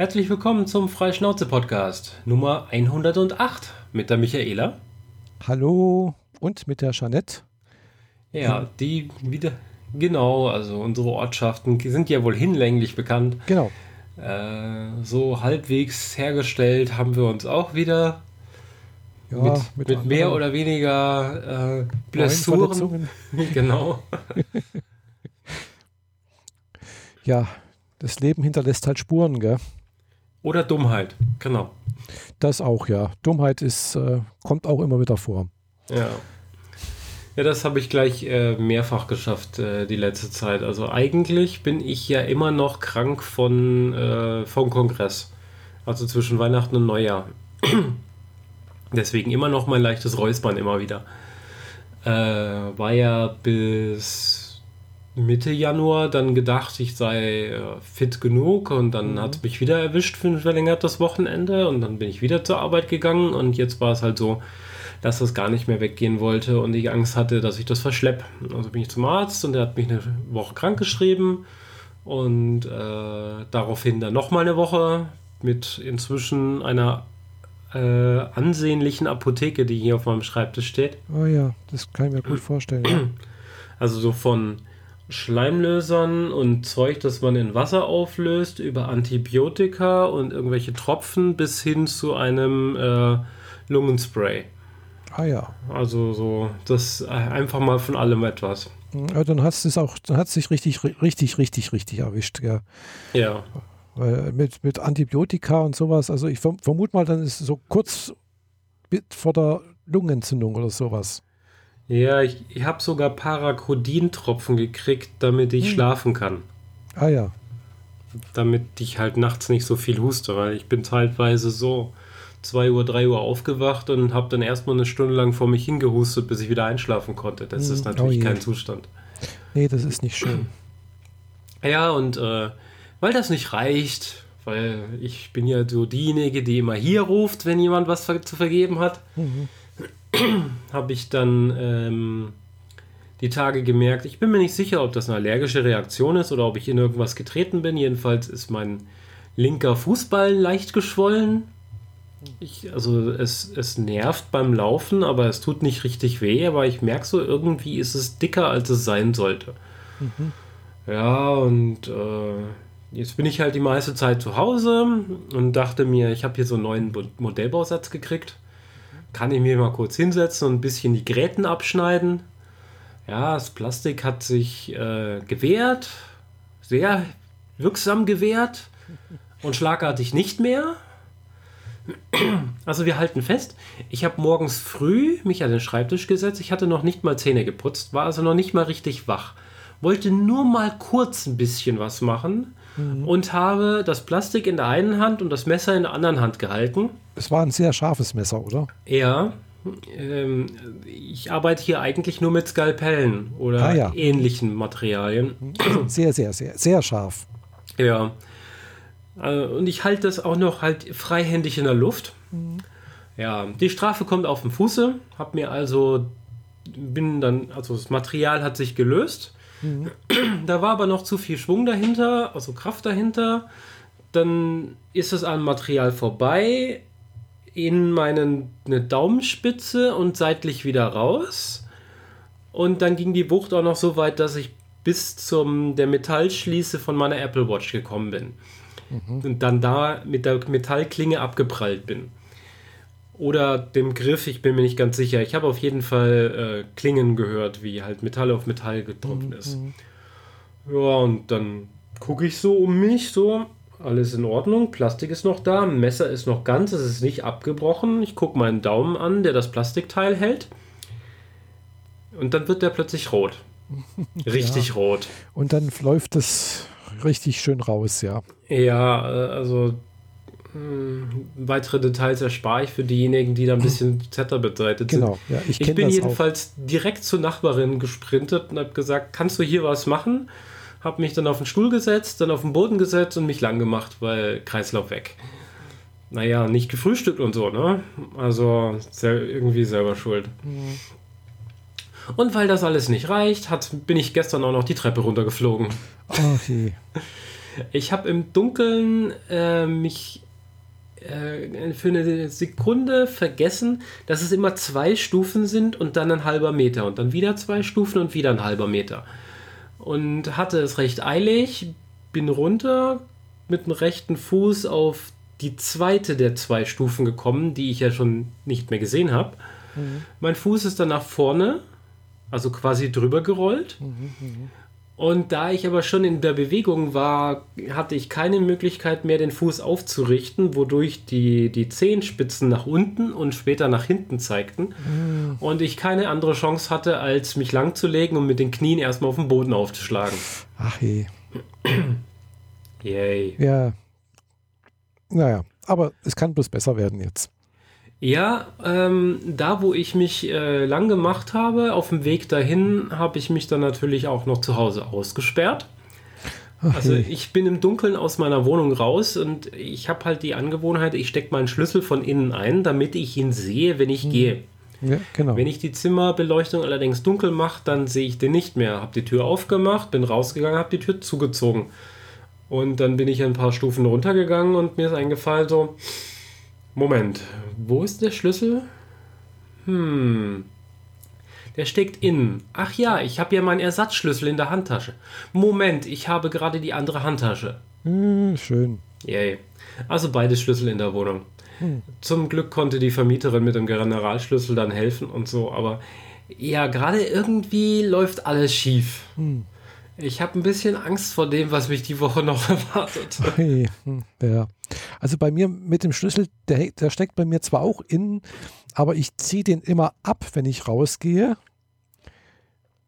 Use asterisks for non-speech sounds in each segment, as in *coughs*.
Herzlich willkommen zum Freischnauze-Podcast Nummer 108 mit der Michaela. Hallo und mit der Jeanette. Ja, die wieder, genau, also unsere Ortschaften sind ja wohl hinlänglich bekannt. Genau. Äh, so halbwegs hergestellt haben wir uns auch wieder. Ja, mit, mit, mit mehr oder weniger äh, Blessuren. *laughs* *laughs* genau. ja, das Leben hinterlässt halt Spuren, gell? Oder Dummheit, genau. Das auch, ja. Dummheit ist, äh, kommt auch immer wieder vor. Ja. Ja, das habe ich gleich äh, mehrfach geschafft äh, die letzte Zeit. Also eigentlich bin ich ja immer noch krank von äh, vom Kongress. Also zwischen Weihnachten und Neujahr. *clears throat* Deswegen immer noch mein leichtes Räuspern immer wieder. Äh, war ja bis Mitte Januar dann gedacht, ich sei äh, fit genug und dann mhm. hat es mich wieder erwischt für ein verlängertes Wochenende und dann bin ich wieder zur Arbeit gegangen und jetzt war es halt so, dass das gar nicht mehr weggehen wollte und ich Angst hatte, dass ich das verschleppe. Also bin ich zum Arzt und der hat mich eine Woche krank geschrieben und äh, daraufhin dann nochmal eine Woche mit inzwischen einer äh, ansehnlichen Apotheke, die hier auf meinem Schreibtisch steht. Oh ja, das kann ich mir gut vorstellen. Also so von Schleimlösern und Zeug, das man in Wasser auflöst, über Antibiotika und irgendwelche Tropfen bis hin zu einem äh, Lungenspray. Ah ja. Also so, das äh, einfach mal von allem etwas. Ja, dann hat es auch, dann hat es sich richtig, richtig, richtig, richtig erwischt, ja. Ja. Weil mit, mit Antibiotika und sowas, also ich vermute mal, dann ist es so kurz vor der Lungenentzündung oder sowas. Ja, ich, ich habe sogar Parakodintropfen gekriegt, damit ich hm. schlafen kann. Ah ja. Damit ich halt nachts nicht so viel huste, weil ich bin teilweise so 2 Uhr, 3 Uhr aufgewacht und habe dann erstmal eine Stunde lang vor mich hingehustet, bis ich wieder einschlafen konnte. Das hm. ist natürlich oh kein Zustand. Nee, das ist nicht schön. Ja, und äh, weil das nicht reicht, weil ich bin ja so diejenige, die immer hier ruft, wenn jemand was zu vergeben hat. Mhm *clears throat* habe ich dann ähm, die Tage gemerkt, ich bin mir nicht sicher, ob das eine allergische Reaktion ist oder ob ich in irgendwas getreten bin. Jedenfalls ist mein linker Fußball leicht geschwollen. Ich, also es, es nervt beim Laufen, aber es tut nicht richtig weh, aber ich merke so, irgendwie ist es dicker, als es sein sollte. Mhm. Ja, und äh, jetzt bin ich halt die meiste Zeit zu Hause und dachte mir, ich habe hier so einen neuen Modellbausatz gekriegt kann ich mir mal kurz hinsetzen und ein bisschen die Gräten abschneiden. Ja, das Plastik hat sich äh, gewehrt, sehr wirksam gewehrt und schlagartig nicht mehr. Also wir halten fest, ich habe morgens früh mich an den Schreibtisch gesetzt, ich hatte noch nicht mal Zähne geputzt, war also noch nicht mal richtig wach, wollte nur mal kurz ein bisschen was machen mhm. und habe das Plastik in der einen Hand und das Messer in der anderen Hand gehalten. Es war ein sehr scharfes Messer, oder? Ja. Ähm, ich arbeite hier eigentlich nur mit Skalpellen oder ah, ja. ähnlichen Materialien. *clears throat* Sehr, sehr, sehr, sehr scharf. Ja. Äh, und ich halte das auch noch halt freihändig in der Luft. Mhm. Ja, die Strafe kommt auf den Fuße. Hab mir also, bin dann, also das Material hat sich gelöst. Mhm. Da war aber noch zu viel Schwung dahinter, also Kraft dahinter. Dann ist es am Material vorbei, in meine Daumenspitze und seitlich wieder raus. Und dann ging die Wucht auch noch so weit, dass ich bis zum der Metallschließe von meiner Apple Watch gekommen bin. Mhm. Und dann da mit der Metallklinge abgeprallt bin. Oder dem Griff, ich bin mir nicht ganz sicher. Ich habe auf jeden Fall äh, Klingen gehört, wie halt Metall auf Metall getroffen ist. Mhm. Ja, und dann gucke ich so um mich, so, alles in Ordnung, Plastik ist noch da, Messer ist noch ganz, es ist nicht abgebrochen. Ich gucke meinen Daumen an, der das Plastikteil hält. Und dann wird der plötzlich rot. *laughs* Richtig ja. rot. Und dann läuft es richtig schön raus, ja. Ja, äh, also weitere Details erspare ich für diejenigen, die da ein bisschen zetterbetreitet sind. Genau, ja, ich, ich bin jedenfalls auch. direkt zur Nachbarin gesprintet und habe gesagt, kannst du hier was machen? Habe mich dann auf den Stuhl gesetzt, dann auf den Boden gesetzt und mich lang gemacht, weil Kreislauf weg. Naja, nicht gefrühstückt und so, ne? Also irgendwie selber schuld. Mhm. Und weil das alles nicht reicht, hat, bin ich gestern auch noch die Treppe runtergeflogen. Okay. Ich habe im Dunkeln äh, mich äh, für eine Sekunde vergessen, dass es immer zwei Stufen sind und dann ein halber Meter und dann wieder zwei Stufen und wieder ein halber Meter. Und hatte es recht eilig, bin runter mit dem rechten Fuß auf die zweite der zwei Stufen gekommen, die ich ja schon nicht mehr gesehen habe. Mhm. Mein Fuß ist dann nach vorne, also quasi drüber gerollt. Mhm, mh. Und da ich aber schon in der Bewegung war, hatte ich keine Möglichkeit mehr, den Fuß aufzurichten, wodurch die, die Zehenspitzen nach unten und später nach hinten zeigten. Mm. Und ich keine andere Chance hatte, als mich langzulegen und mit den Knien erstmal auf den Boden aufzuschlagen. Ach je. Yay. Ja. Naja, aber es kann bloß besser werden jetzt. Ja, ähm, da wo ich mich äh, lang gemacht habe, auf dem Weg dahin, habe ich mich dann natürlich auch noch zu Hause ausgesperrt. Okay. Also ich bin im Dunkeln aus meiner Wohnung raus und ich habe halt die Angewohnheit, ich stecke meinen Schlüssel von innen ein, damit ich ihn sehe, wenn ich hm. gehe. Ja, genau. Wenn ich die Zimmerbeleuchtung allerdings dunkel mache, dann sehe ich den nicht mehr. Habe die Tür aufgemacht, bin rausgegangen, habe die Tür zugezogen. Und dann bin ich ein paar Stufen runtergegangen und mir ist eingefallen so, Moment, wo ist der Schlüssel? Hm. Der steckt innen. Ach ja, ich habe ja meinen Ersatzschlüssel in der Handtasche. Moment, ich habe gerade die andere Handtasche. Hm, schön. Yay. Also beide Schlüssel in der Wohnung. Hm. Zum Glück konnte die Vermieterin mit dem Generalschlüssel dann helfen und so, aber ja, gerade irgendwie läuft alles schief. Hm. Ich habe ein bisschen Angst vor dem, was mich die Woche noch *laughs* erwartet. Okay. Hm, ja. Also bei mir mit dem Schlüssel, der, der steckt bei mir zwar auch innen, aber ich ziehe den immer ab, wenn ich rausgehe.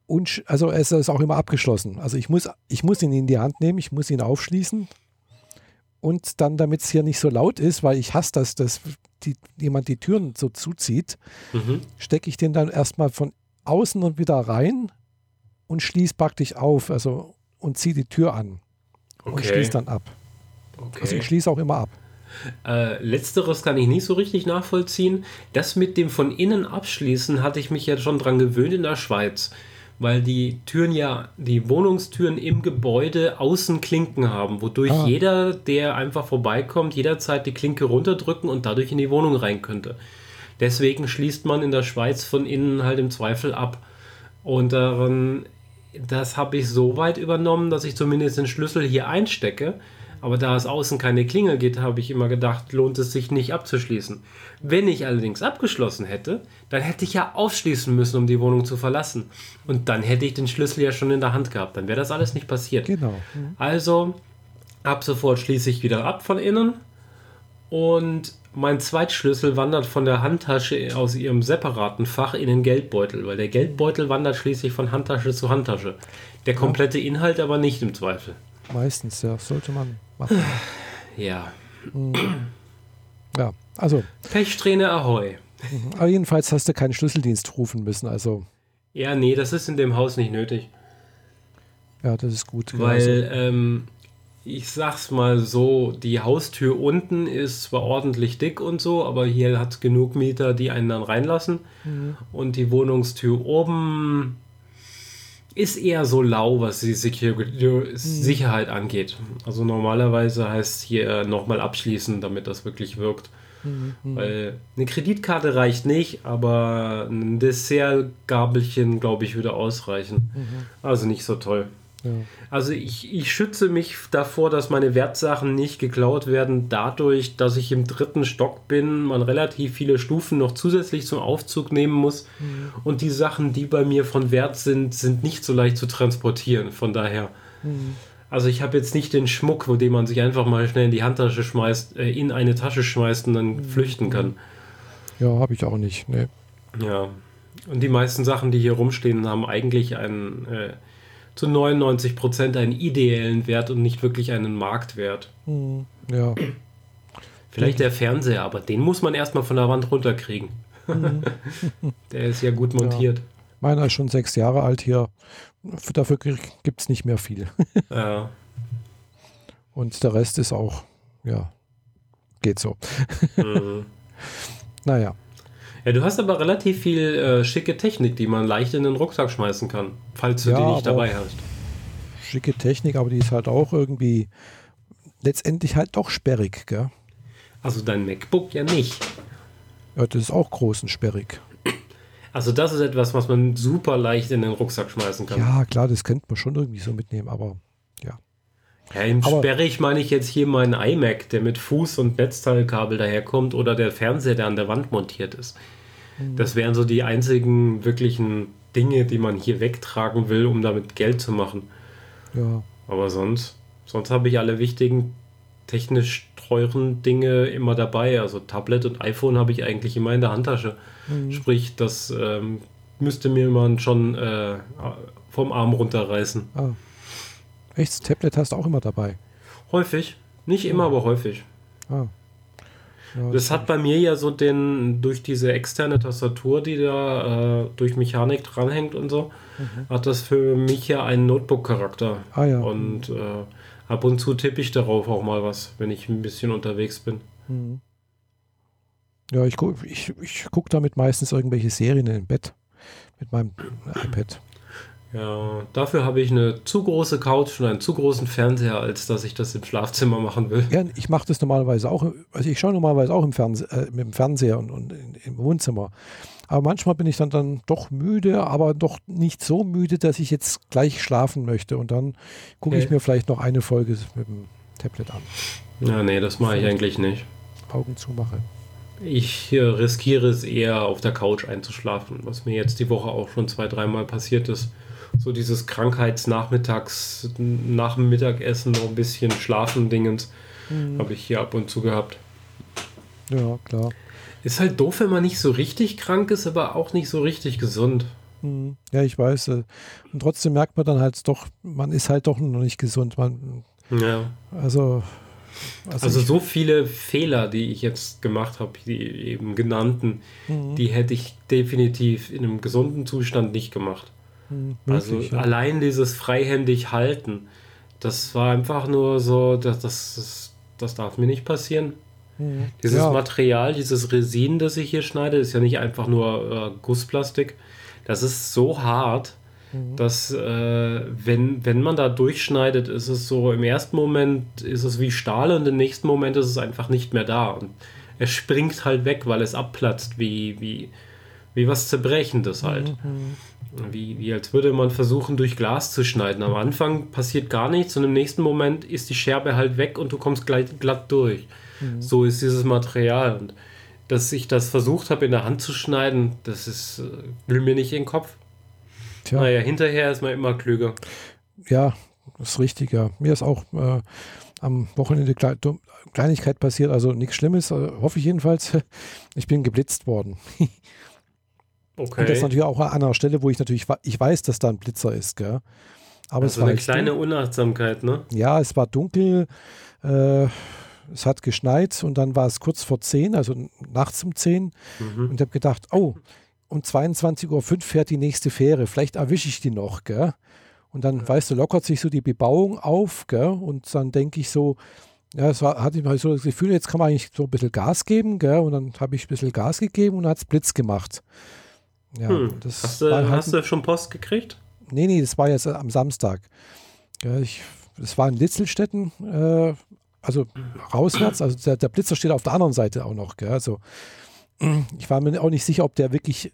Und also es ist auch immer abgeschlossen. Also ich muss, ich muss ihn in die Hand nehmen, ich muss ihn aufschließen. Und dann, damit es hier nicht so laut ist, weil ich hasse das, dass die, jemand die Türen so zuzieht, mhm. stecke ich den dann erstmal von außen und wieder rein und schließt praktisch auf, also und zieht die Tür an okay. und schließt dann ab. Okay. Also ich schließe auch immer ab. Äh, letzteres kann ich nicht so richtig nachvollziehen. Das mit dem von innen abschließen hatte ich mich ja schon dran gewöhnt in der Schweiz, weil die Türen ja, die Wohnungstüren im Gebäude außen Klinken haben, wodurch ah. jeder, der einfach vorbeikommt, jederzeit die Klinke runterdrücken und dadurch in die Wohnung rein könnte. Deswegen schließt man in der Schweiz von innen halt im Zweifel ab. Und daran das habe ich so weit übernommen, dass ich zumindest den Schlüssel hier einstecke. Aber da es außen keine Klingel geht, habe ich immer gedacht, lohnt es sich nicht abzuschließen. Wenn ich allerdings abgeschlossen hätte, dann hätte ich ja aufschließen müssen, um die Wohnung zu verlassen. Und dann hätte ich den Schlüssel ja schon in der Hand gehabt. Dann wäre das alles nicht passiert. Genau. Also, ab sofort schließe ich wieder ab von innen. Und mein Zweitschlüssel wandert von der Handtasche aus ihrem separaten Fach in den Geldbeutel, weil der Geldbeutel wandert schließlich von Handtasche zu Handtasche. Der komplette. Inhalt aber nicht im Zweifel. Meistens, ja, sollte man machen. *sighs* Ja. Mhm. Ja, also. Pechsträhne Ahoi. Mhm. Aber jedenfalls hast du keinen Schlüsseldienst rufen müssen, also. Ja, nee, das ist in dem Haus nicht nötig. Ja, das ist gut. Weil, also. ähm, ich sag's mal so, die Haustür unten ist zwar ordentlich dick und so, aber hier hat es genug Mieter, die einen dann reinlassen. Mhm. Und die Wohnungstür oben ist eher so lau, was die mhm. Sicherheit angeht. Also normalerweise heißt hier nochmal abschließen, damit das wirklich wirkt. Mhm. Weil eine Kreditkarte reicht nicht, aber ein Dessertgabelchen, glaube ich, würde ausreichen. Mhm. Also nicht so toll. Ja. Also ich, ich schütze mich davor, dass meine Wertsachen nicht geklaut werden, dadurch, dass ich im dritten Stock bin, man relativ viele Stufen noch zusätzlich zum Aufzug nehmen muss. Mhm. Und die Sachen, die bei mir von Wert sind, sind nicht so leicht zu transportieren. Von daher. Mhm. Also ich habe jetzt nicht den Schmuck, wo den man sich einfach mal schnell in die Handtasche schmeißt, äh, in eine Tasche schmeißt und dann mhm. flüchten kann. Ja, habe ich auch nicht. Nee. Ja. Und die meisten Sachen, die hier rumstehen, haben eigentlich einen. Äh, zu 99 Prozent einen ideellen Wert und nicht wirklich einen Marktwert. Hm, ja. Vielleicht der Fernseher, aber den muss man erstmal von der Wand runterkriegen. Mhm. *laughs* der ist ja gut montiert. Ja. Meiner ist schon sechs Jahre alt hier. Dafür gibt es nicht mehr viel. *laughs* ja. Und der Rest ist auch, ja, geht so. Mhm. *laughs* naja. Ja, du hast aber relativ viel äh, schicke Technik, die man leicht in den Rucksack schmeißen kann, falls du ja, die nicht dabei hast. Schicke Technik, aber die ist halt auch irgendwie letztendlich halt doch sperrig, gell? Also dein MacBook ja nicht. Ja, das ist auch groß und sperrig. Also das ist etwas, was man super leicht in den Rucksack schmeißen kann. Ja, klar, das könnte man schon irgendwie so mitnehmen, aber ja. Im Aber- sperrig meine ich jetzt hier meinen iMac, der mit Fuß- und Netzteilkabel daherkommt oder der Fernseher, der an der Wand montiert ist. Mhm. Das wären so die einzigen wirklichen Dinge, die man hier wegtragen will, um damit Geld zu machen. Ja, Aber sonst, sonst habe ich alle wichtigen technisch teuren Dinge immer dabei. Also Tablet und iPhone habe ich eigentlich immer in der Handtasche. Mhm. Sprich, das ähm, müsste mir man schon äh, vom Arm runterreißen. ah. Echt, das Tablet hast du auch immer dabei. Häufig. Nicht immer, aber häufig. Ah. Ja, Das hat bei mir ja so den, durch diese externe Tastatur, die da äh, durch Mechanik dranhängt und so, hat das für mich ja einen Notebook-Charakter. Ah ja. Und äh, ab und zu tippe ich darauf auch mal was, wenn ich ein bisschen unterwegs bin. Mhm. Ja, ich gucke ich, ich guck damit meistens irgendwelche Serien im Bett mit meinem iPad. Ja, dafür habe ich eine zu große Couch und einen zu großen Fernseher, als dass ich das im Schlafzimmer machen will. Ja, ich mache das normalerweise auch, also ich schaue normalerweise auch im Fernseh, äh, mit dem Fernseher und, und im Wohnzimmer. Aber manchmal bin ich dann, dann doch müde, aber doch nicht so müde, dass ich jetzt gleich schlafen möchte. Und dann gucke ich Okay. mir vielleicht noch eine Folge mit dem Tablet an. Ja, nee, das mache ich eigentlich nicht. Augen zumache. Ich äh, riskiere es eher, auf der Couch einzuschlafen, was mir jetzt die Woche auch schon zwei, dreimal passiert ist. So dieses Krankheitsnachmittags, nach dem Mittagessen noch ein bisschen schlafen Dingens, habe ich hier ab und zu gehabt. Ja, klar. Ist halt doof, wenn man nicht so richtig krank ist, aber auch nicht so richtig gesund. Mhm. Ja, ich weiß. äh, Und trotzdem merkt man dann halt doch, man ist halt doch noch nicht gesund. Man, Ja. also, also, Also so viele Fehler, die ich jetzt gemacht habe, die eben genannten, Mhm. die hätte ich definitiv in einem gesunden Zustand nicht gemacht. Mhm, Also möglich, ja. allein dieses freihändig halten, das war einfach nur so, das, das, das, das darf mir nicht passieren. Mhm. Dieses ja. Material, dieses Resin, das ich hier schneide, ist ja nicht einfach nur äh, Gussplastik. Das ist so hart, Mhm. dass äh, wenn, wenn man da durchschneidet, ist es so, im ersten Moment ist es wie Stahl und im nächsten Moment ist es einfach nicht mehr da. Und es springt halt weg, weil es abplatzt, wie, wie, wie was Zerbrechendes halt. Mhm. Wie, wie als würde man versuchen, durch Glas zu schneiden. Am Anfang passiert gar nichts und im nächsten Moment ist die Scherbe halt weg und du kommst gleich glatt durch. Mhm. So ist dieses Material. Und dass ich das versucht habe, in der Hand zu schneiden, das ist, äh, will mir nicht in den Kopf. Tja. Naja, hinterher ist man immer klüger. Ja, das ist richtig, ja. Mir ist auch äh, am Wochenende Kle Kleinigkeit passiert, also nichts Schlimmes, äh, hoffe ich jedenfalls. *laughs* Ich bin geblitzt worden. *laughs* Okay. Und das natürlich auch an einer Stelle, wo ich natürlich, ich weiß, dass da ein Blitzer ist, gell. Aber es also war eine kleine dun- Unachtsamkeit, ne? Ja, es war dunkel, äh, es hat geschneit und dann war es kurz vor 10, also nachts um 10 Mhm. und ich habe gedacht, oh, um 22.05 Uhr fährt die nächste Fähre, vielleicht erwische ich die noch, gell? Und dann, weißt du, lockert sich so die Bebauung auf, gell? Und dann denke ich so, ja, es war, hatte ich mal so das Gefühl, jetzt kann man eigentlich so ein bisschen Gas geben, gell? Und dann habe ich ein bisschen Gas gegeben und hat es Blitz gemacht. Ja, Hm. Hast, du, halt hast du schon Post gekriegt? Nee, nee, das war jetzt am Samstag. Ich, das war in Litzelstetten, äh, also rauswärts, also der, der Blitzer steht auf der anderen Seite auch noch. Gell? Also, *clears throat* ich war mir auch nicht sicher, ob der wirklich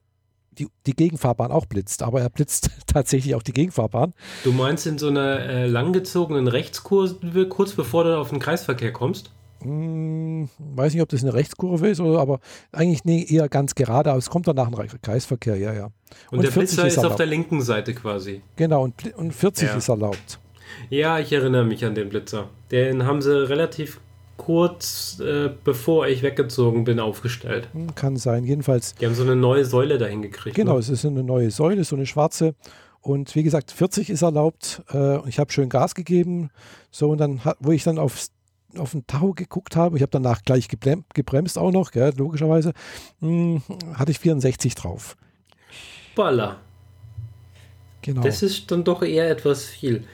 die, die Gegenfahrbahn auch blitzt, aber er blitzt *laughs* tatsächlich auch die Gegenfahrbahn. Du meinst in so einer äh, langgezogenen Rechtskurve, kurz bevor du auf den Kreisverkehr kommst? Hm, weiß nicht, ob das eine Rechtskurve ist, oder, aber eigentlich nee, eher ganz gerade, aber es kommt dann nach dem Kreisverkehr, ja, ja. Und, der 40 Blitzer ist auf erlaubt. der linken Seite quasi. Genau, und, und 40 Ja. ist erlaubt. Ja, ich erinnere mich an den Blitzer. Den haben sie relativ kurz äh, bevor ich weggezogen bin aufgestellt. Hm, Kann sein, jedenfalls. Die haben so eine neue Säule dahin gekriegt. Genau, Ne? es ist eine neue Säule, so eine schwarze. Und wie gesagt, 40 ist erlaubt. Äh, und ich habe schön Gas gegeben. So, und dann, wo ich dann aufs, auf den Tacho geguckt habe, ich habe danach gleich gebrem, gebremst auch noch, gell, logischerweise, mh, hatte ich 64 drauf. Baller. Genau. Das ist dann doch eher etwas viel.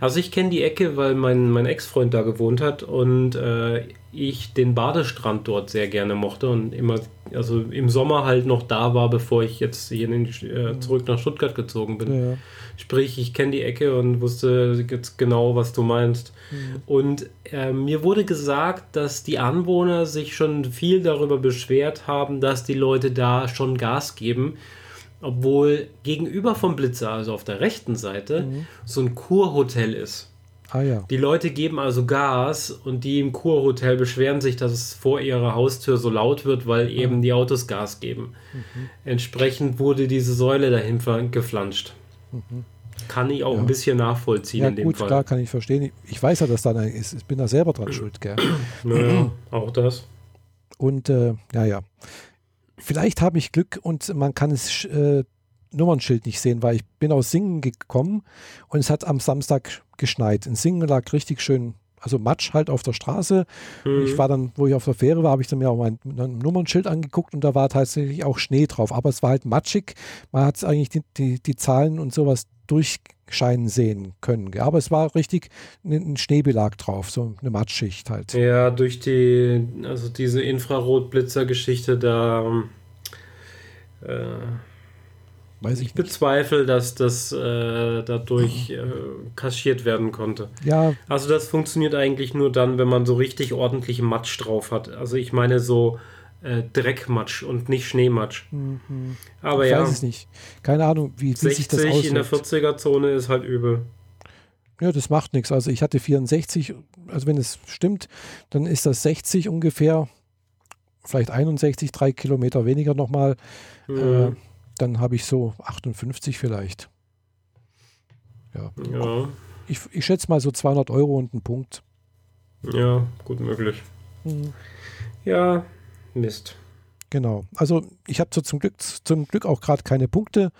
Also ich kenne die Ecke, weil mein, mein Ex-Freund da gewohnt hat und äh, ich den Badestrand dort sehr gerne mochte und immer also im Sommer halt noch da war, bevor ich jetzt hier in, äh, zurück nach Stuttgart gezogen bin. Ja. Sprich, ich kenne die Ecke und wusste jetzt genau, was du meinst. Mhm. Und äh, mir wurde gesagt, dass die Anwohner sich schon viel darüber beschwert haben, dass die Leute da schon Gas geben. Obwohl gegenüber vom Blitzer, also auf der rechten Seite, Mhm. so ein Kurhotel ist. Ah ja. Die Leute geben also Gas und die im Kurhotel beschweren sich, dass es vor ihrer Haustür so laut wird, weil eben die Autos Gas geben. Entsprechend wurde diese Säule dahin geflanscht. Kann ich auch Ja. ein bisschen nachvollziehen Ja, in dem gut, Fall. klar, kann ich verstehen. Ich- Ich weiß ja, dass da ist. Ich bin da selber dran *clears throat* schuld, gell? Naja, auch das. Und äh, ja, ja. Vielleicht habe ich Glück und man kann sch- äh, Nummernschild nicht sehen, weil ich bin aus Singen gekommen und es hat am Samstag geschneit. In Singen lag richtig schön, also Matsch halt auf der Straße. Mhm. ich war dann, wo ich auf der Fähre war, habe ich dann mir auch mein, mein Nummernschild angeguckt und da war tatsächlich auch Schnee drauf. Aber es war halt matschig. Man hat eigentlich die, die, die Zahlen und sowas durchscheinen sehen können. Aber es war richtig ein, ein Schneebelag drauf, so eine Matschschicht halt. Ja, durch die, also diese Infrarotblitzer-Geschichte, da äh, Weiß ich ich bezweifle, dass das äh, dadurch äh, kaschiert werden konnte. Ja, Also das funktioniert eigentlich nur dann, wenn man so richtig ordentlich Matsch drauf hat. Also ich meine so äh, Dreckmatsch und nicht Schneematsch. Aber Mhm. ich ja, weiß es nicht. Keine Ahnung, wie, wie sich das 60 in der auswirkt. 40er-Zone ist halt übel. Ja, das macht nichts. Also ich hatte 64, also wenn es stimmt, dann ist das 60 ungefähr, vielleicht 61, drei Kilometer weniger nochmal. Äh, Mhm. Dann habe ich so 58 vielleicht. Ja. Ja, Ich, ich schätze mal so 200 Euro und einen Punkt. ja, gut möglich. Ja, Mist. Genau. Also ich habe so zum Glück, zum Glück auch gerade keine Punkte.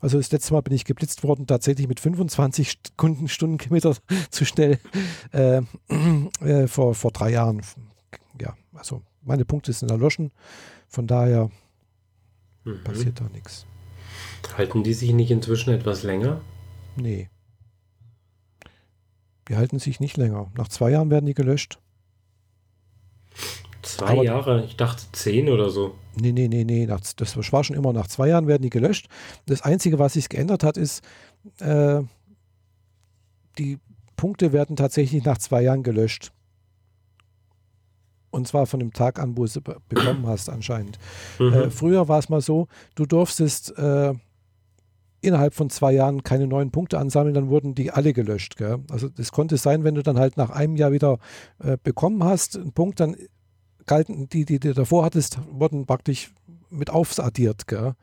Also das letzte Mal bin ich geblitzt worden, tatsächlich mit 25 Stunden, Stundenkilometer zu schnell äh, äh, vor, vor drei Jahren. Ja, also meine Punkte sind erloschen. Von daher Mhm. passiert da nichts. Halten die sich nicht inzwischen etwas länger? Nee. Die halten sich nicht länger. Nach zwei Jahren werden die gelöscht. Zwei Aber- Jahre? Ich dachte zehn oder so. Nee, nee, nee, nee. Nach, das war schon immer nach zwei Jahren werden die gelöscht. Das Einzige, was sich geändert hat, ist, äh, die Punkte werden tatsächlich nach zwei Jahren gelöscht. Und zwar von dem Tag an, wo du sie be bekommen *clears throat* hast, anscheinend. Mhm. Äh, früher war es mal so, du durftest äh, innerhalb von zwei Jahren keine neuen Punkte ansammeln, dann wurden die alle gelöscht. Gell? Also das konnte sein, wenn du dann halt nach einem Jahr wieder äh, bekommen hast, einen Punkt, dann galten die, die du davor hattest, wurden praktisch mit aufaddiert. Gell?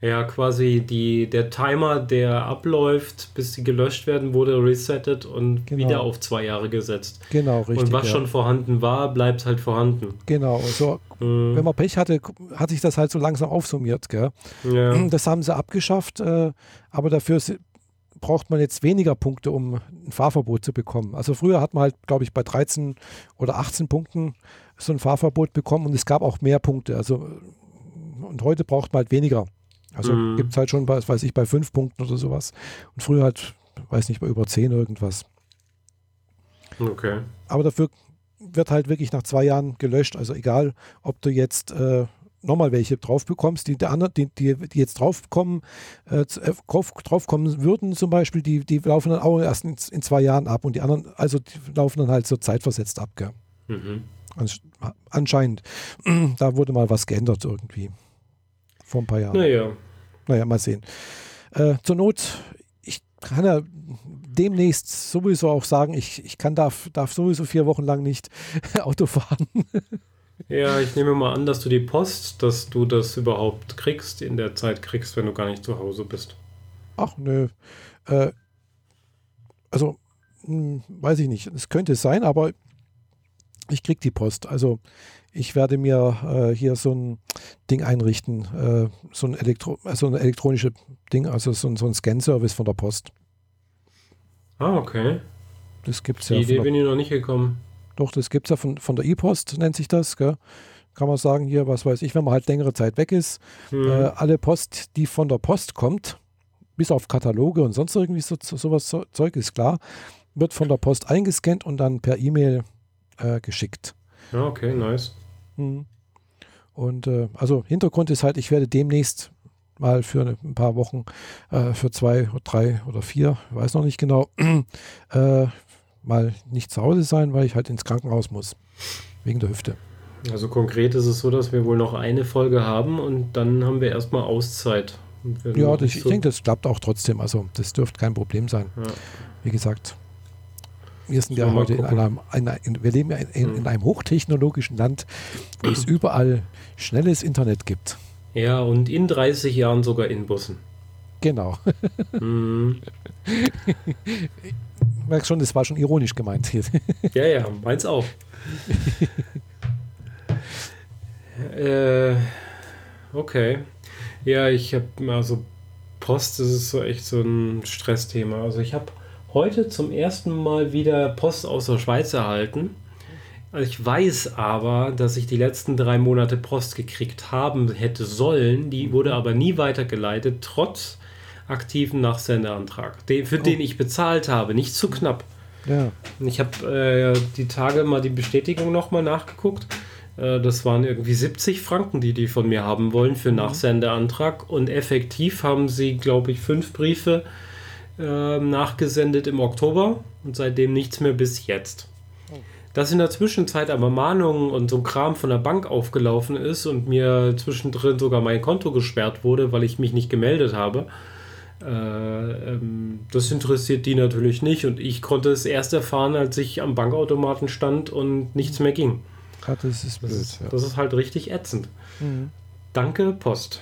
Ja, quasi die, der Timer, der abläuft, bis sie gelöscht werden, wurde resettet und Genau. wieder auf zwei Jahre gesetzt. Genau, richtig. und was ja. schon vorhanden war, bleibt halt vorhanden. Genau, so, Mhm. wenn man Pech hatte, hat sich das halt so langsam aufsummiert. Gell? Ja. *clears throat* Das haben sie abgeschafft, äh, aber dafür braucht man jetzt weniger Punkte, um ein Fahrverbot zu bekommen. Also früher hat man halt, glaube ich, bei 13 oder 18 Punkten so ein Fahrverbot bekommen und es gab auch mehr Punkte. Also und heute braucht man halt weniger. Also Mhm. gibt es halt schon, bei, weiß ich, bei fünf Punkten oder sowas. Und früher halt, weiß nicht, bei über 10 irgendwas. Okay. Aber dafür wird halt wirklich nach zwei Jahren gelöscht. Also egal, ob du jetzt äh, nochmal welche drauf bekommst, die, die, die, die jetzt draufkommen, äh, äh, drauf, draufkommen würden zum Beispiel, die, die laufen dann auch erst in, in zwei Jahren ab und die anderen, also die laufen dann halt so zeitversetzt ab, gell? Mhm. Ansch- Anscheinend. *clears throat* da wurde mal was geändert irgendwie. Vor ein paar Jahren. Naja. Naja, mal sehen. Äh, zur Not, ich kann ja demnächst sowieso auch sagen, ich, ich kann, darf, darf sowieso vier Wochen lang nicht *laughs* Auto fahren. Ja, ich nehme mal an, dass du die Post, dass du das überhaupt kriegst, in der Zeit kriegst, wenn du gar nicht zu Hause bist. Ach nö. Äh, also, hm, weiß ich nicht. Es könnte sein, aber ich krieg die Post. Also ich werde mir äh, hier so ein Ding einrichten, äh, so ein Elektro, also ein elektronisches Ding, also so ein, so ein Scan-Service von der Post. Ah, okay. Das gibt es Die ja. Idee Von der, bin ich noch nicht gekommen. doch, das gibt es ja von, von der E-Post, nennt sich das. Gell? Kann man sagen, hier, was weiß ich, wenn man halt längere Zeit weg ist, Hm. äh, alle Post, die von der Post kommt, bis auf Kataloge und sonst irgendwie so, so, sowas so, Zeug ist klar, wird von der Post eingescannt und dann per E-Mail äh, geschickt. Ja, okay, nice. Mhm. Und äh, also Hintergrund ist halt, ich werde demnächst mal für ein paar Wochen, äh, für zwei, drei oder vier, weiß noch nicht genau, *clears throat* äh, mal nicht zu Hause sein, weil ich halt ins Krankenhaus muss. Wegen der Hüfte. Also konkret ist es so, dass wir wohl noch eine Folge haben und dann haben wir erstmal Auszeit. Ja, das, ich so denke, das klappt auch trotzdem. Also das dürfte kein Problem sein. Ja. Wie gesagt, wir sind ja heute in einem, in, in, wir leben ja in, in, in, einem hochtechnologischen Land, wo es überall schnelles Internet gibt. Ja, und in 30 Jahren sogar in Bussen. Genau. *laughs* Mhm. merkst schon, das war schon ironisch gemeint. *laughs* ja, ja, meins auch. *laughs* äh, okay. Ja, ich habe also Post, das ist so echt so ein Stressthema. Also ich habe heute zum ersten Mal wieder Post aus der Schweiz erhalten. Ich weiß aber, dass ich die letzten drei Monate Post gekriegt haben hätte sollen. Die wurde aber nie weitergeleitet, trotz aktiven Nachsendeantrag, den, für oh. den ich bezahlt habe. Nicht zu knapp. Ja. Ich habe äh, die Tage mal die Bestätigung nochmal nachgeguckt. Äh, das waren irgendwie 70 Franken, die die von mir haben wollen für mhm. Nachsendeantrag. Und effektiv haben sie, glaube ich, fünf Briefe äh, nachgesendet im Oktober und seitdem nichts mehr bis jetzt. Dass in der Zwischenzeit aber Mahnungen und so Kram von der Bank aufgelaufen ist und mir zwischendrin sogar mein Konto gesperrt wurde, weil ich mich nicht gemeldet habe, äh, ähm, das interessiert die natürlich nicht und ich konnte es erst erfahren, als ich am Bankautomaten stand und nichts mehr ging. Ja, das ist blöd. Das, ja. das ist halt richtig ätzend. Mhm. Danke, Post.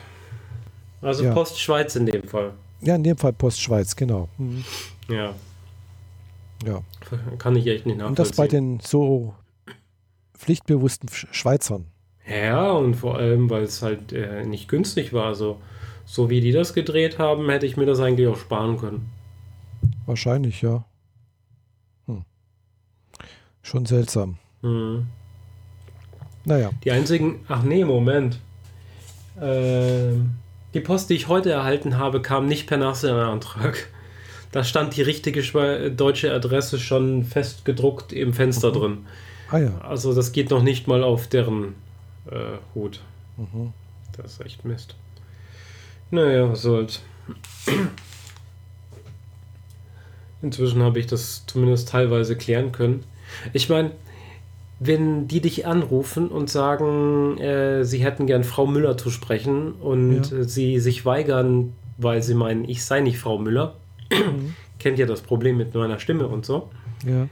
Also ja. Post Schweiz in dem Fall. Ja, in dem Fall Post Schweiz, genau. Mhm. Ja. Ja. Kann ich echt nicht nachvollziehen. Und das bei den so pflichtbewussten Schweizern. Ja, und vor allem, weil es halt äh, nicht günstig war. So, so wie die das gedreht haben, hätte ich mir das eigentlich auch sparen können. Wahrscheinlich, ja. Hm. Schon seltsam. Hm. Naja. Die einzigen. Ach nee, Moment. Ähm. Die Post, die ich heute erhalten habe, kam nicht per Nachsendeantrag. Da stand die richtige deutsche Adresse schon fest gedruckt im Fenster mhm. drin. Ah ja. Also das geht noch nicht mal auf deren äh, Hut. Mhm. Das ist echt Mist. Naja, was soll's. Inzwischen habe ich das zumindest teilweise klären können. Ich meine, wenn die dich anrufen und sagen, äh, sie hätten gern Frau Müller zu sprechen und ja. sie sich weigern, weil sie meinen, ich sei nicht Frau Müller, mhm. kennt ja das Problem mit meiner Stimme und so. Ja.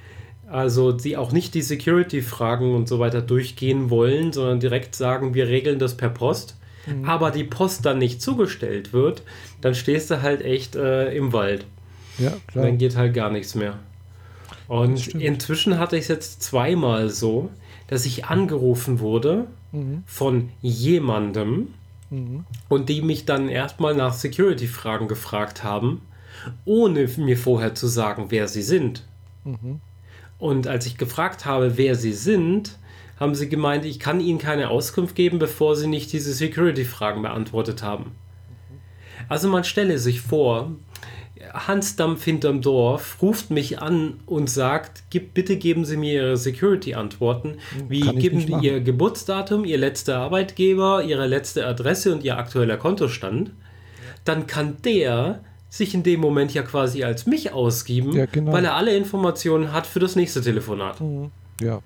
Also sie auch nicht die Security-Fragen und so weiter durchgehen wollen, sondern direkt sagen, wir regeln das per Post. Mhm. Aber die Post dann nicht zugestellt wird, dann stehst du halt echt äh, im Wald. Ja, klar. Dann geht halt gar nichts mehr. Und inzwischen hatte ich es jetzt zweimal so, dass ich angerufen wurde mhm. von jemandem mhm. und die mich dann erstmal nach Security-Fragen gefragt haben, ohne mir vorher zu sagen, wer sie sind. Mhm. Und als ich gefragt habe, wer sie sind, haben sie gemeint, ich kann ihnen keine Auskunft geben, bevor sie nicht diese Security-Fragen beantwortet haben. Mhm. Also man stelle sich vor, Hans Dampf hinterm Dorf ruft mich an und sagt, Gib, bitte geben Sie mir Ihre Security-Antworten. Wie geben Sie Ihr Geburtsdatum, Ihr letzter Arbeitgeber, Ihre letzte Adresse und Ihr aktueller Kontostand. Dann kann der sich in dem Moment ja quasi als mich ausgeben, ja, genau. weil er alle Informationen hat für das nächste Telefonat. Mhm. Ja.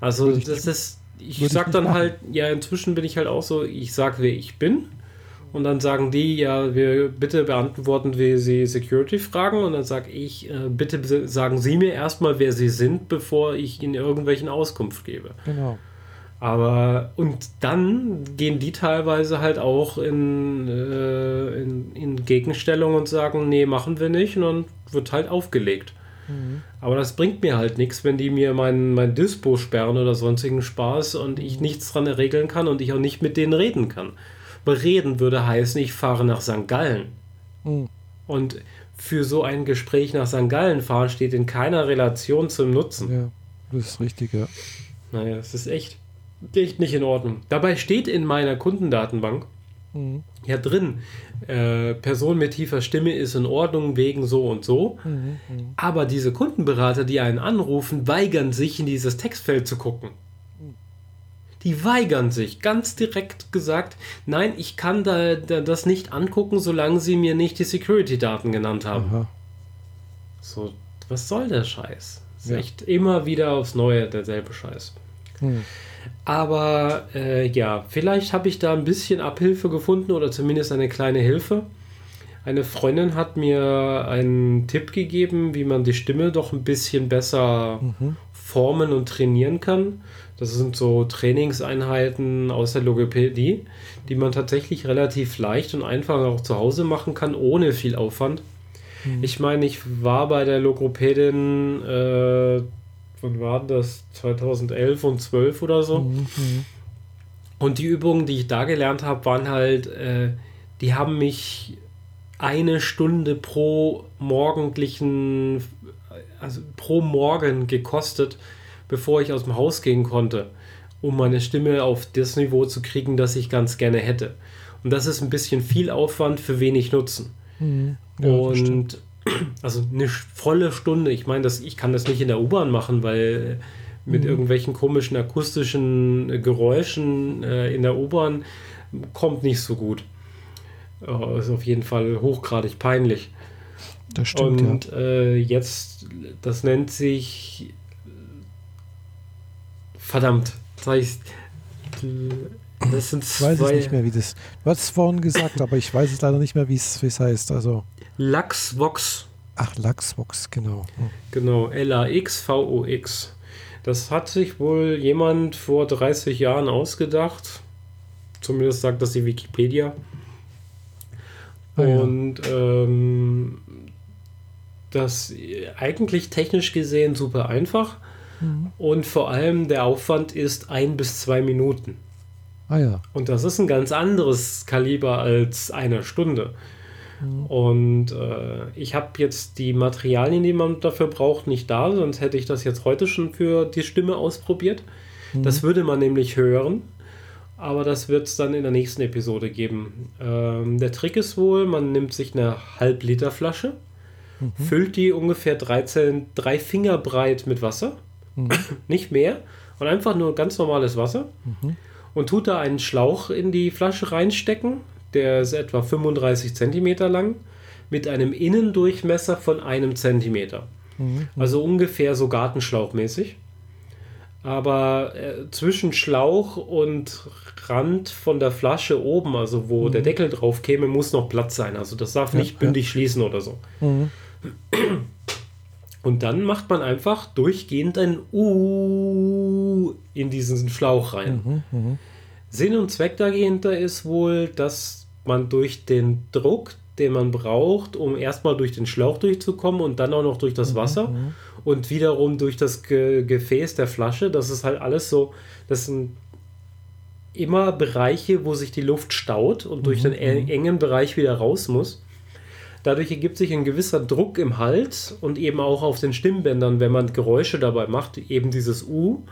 Also das ist, ich sag dann halt, ja, inzwischen bin ich halt auch so, ich sag, wer ich bin und dann sagen die, ja, wir bitte beantworten wir Sie Security-Fragen. Und dann sage ich, äh, bitte sagen Sie mir erstmal, wer Sie sind, bevor ich Ihnen irgendwelchen Auskunft gebe. Genau. Aber und dann gehen die teilweise halt auch in, äh, in, in Gegenstellung und sagen, nee, machen wir nicht. Und dann wird halt aufgelegt. Mhm. Aber das bringt mir halt nichts, wenn die mir mein, mein Dispo sperren oder sonstigen Spaß und ich nichts dran regeln kann und ich auch nicht mit denen reden kann bereden würde heißen, ich fahre nach St. Gallen. Mhm. Und für so ein Gespräch nach St. Gallen fahren steht in keiner Relation zum Nutzen. Ja, das ist richtig, ja. Naja, es ist echt, echt nicht in Ordnung. Dabei steht in meiner Kundendatenbank mhm. ja drin, äh, Person mit tiefer Stimme ist in Ordnung wegen so und so. Mhm. Aber diese Kundenberater, die einen anrufen, weigern sich in dieses Textfeld zu gucken. Die weigern sich, ganz direkt gesagt, nein, ich kann da, da das nicht angucken, solange sie mir nicht die Security-Daten genannt haben. Aha. So, was soll der Scheiß? Ist ja. echt immer wieder aufs Neue derselbe Scheiß. Hm. Aber äh, ja, vielleicht habe ich da ein bisschen Abhilfe gefunden oder zumindest eine kleine Hilfe. Eine Freundin hat mir einen Tipp gegeben, wie man die Stimme doch ein bisschen besser mhm. formen und trainieren kann. Das sind so Trainingseinheiten aus der Logopädie, die man tatsächlich relativ leicht und einfach auch zu Hause machen kann, ohne viel Aufwand. Mhm. Ich meine, ich war bei der Logopädin, äh, wann war das? 2011 und 12 oder so. Mhm. Und die Übungen, die ich da gelernt habe, waren halt, äh, die haben mich eine Stunde pro morgendlichen, also pro Morgen gekostet, bevor ich aus dem Haus gehen konnte, um meine Stimme auf das Niveau zu kriegen, das ich ganz gerne hätte. Und das ist ein bisschen viel Aufwand für wenig Nutzen. Mhm. Ja, und *clears throat* also eine volle Stunde, ich meine, ich kann das nicht in der U-Bahn machen, weil mit mhm. irgendwelchen komischen akustischen Geräuschen äh, in der U-Bahn kommt nicht so gut. Äh, ist auf jeden Fall hochgradig peinlich. Das stimmt. Und ja. äh, jetzt, das nennt sich verdammt, das sind zwei. Ich weiß es nicht mehr, wie das. Du hast es vorhin gesagt, aber ich weiß es leider nicht mehr, wie es heißt. Also. Laxvox. Ach, Laxvox, genau. Hm. Genau, L-A-X-V-O-X. Das hat sich wohl jemand vor 30 Jahren ausgedacht. Zumindest sagt das die Wikipedia. Ah, Und ja. ähm, das eigentlich technisch gesehen super einfach. Mhm. Und vor allem der Aufwand ist ein bis zwei Minuten. Ah ja. Und das ist ein ganz anderes Kaliber als eine Stunde. Mhm. Und äh, ich habe jetzt die Materialien, die man dafür braucht, nicht da, sonst hätte ich das jetzt heute schon für die Stimme ausprobiert. Mhm. Das würde man nämlich hören, aber das wird es dann in der nächsten Episode geben. Ähm, der Trick ist wohl, man nimmt sich eine Halb-Liter Flasche, mhm. füllt die ungefähr 13, drei Finger breit mit Wasser, mhm. nicht mehr, und einfach nur ganz normales Wasser. Mhm. Und tut da einen Schlauch in die Flasche reinstecken, der ist etwa 35 cm lang, mit einem Innendurchmesser von einem Zentimeter. Mhm. Also ungefähr so gartenschlauchmäßig. Aber äh, zwischen Schlauch und Rand von der Flasche oben, also wo mhm. der Deckel drauf käme, muss noch Platz sein. Also das darf ja, nicht bündig ja. schließen oder so. Und dann macht man einfach durchgehend ein U in diesen Schlauch rein. Mhm, mh. Sinn und Zweck dahinter ist wohl, dass man durch den Druck, den man braucht, um erstmal durch den Schlauch durchzukommen und dann auch noch durch das mhm, Wasser mhm, und wiederum durch das Ge Gefäß der Flasche, das ist halt alles so, das sind immer Bereiche, wo sich die Luft staut und durch mhm, den mhm. engen Bereich wieder raus muss. Dadurch ergibt sich ein gewisser Druck im Hals und eben auch auf den Stimmbändern, wenn man Geräusche dabei macht, eben dieses U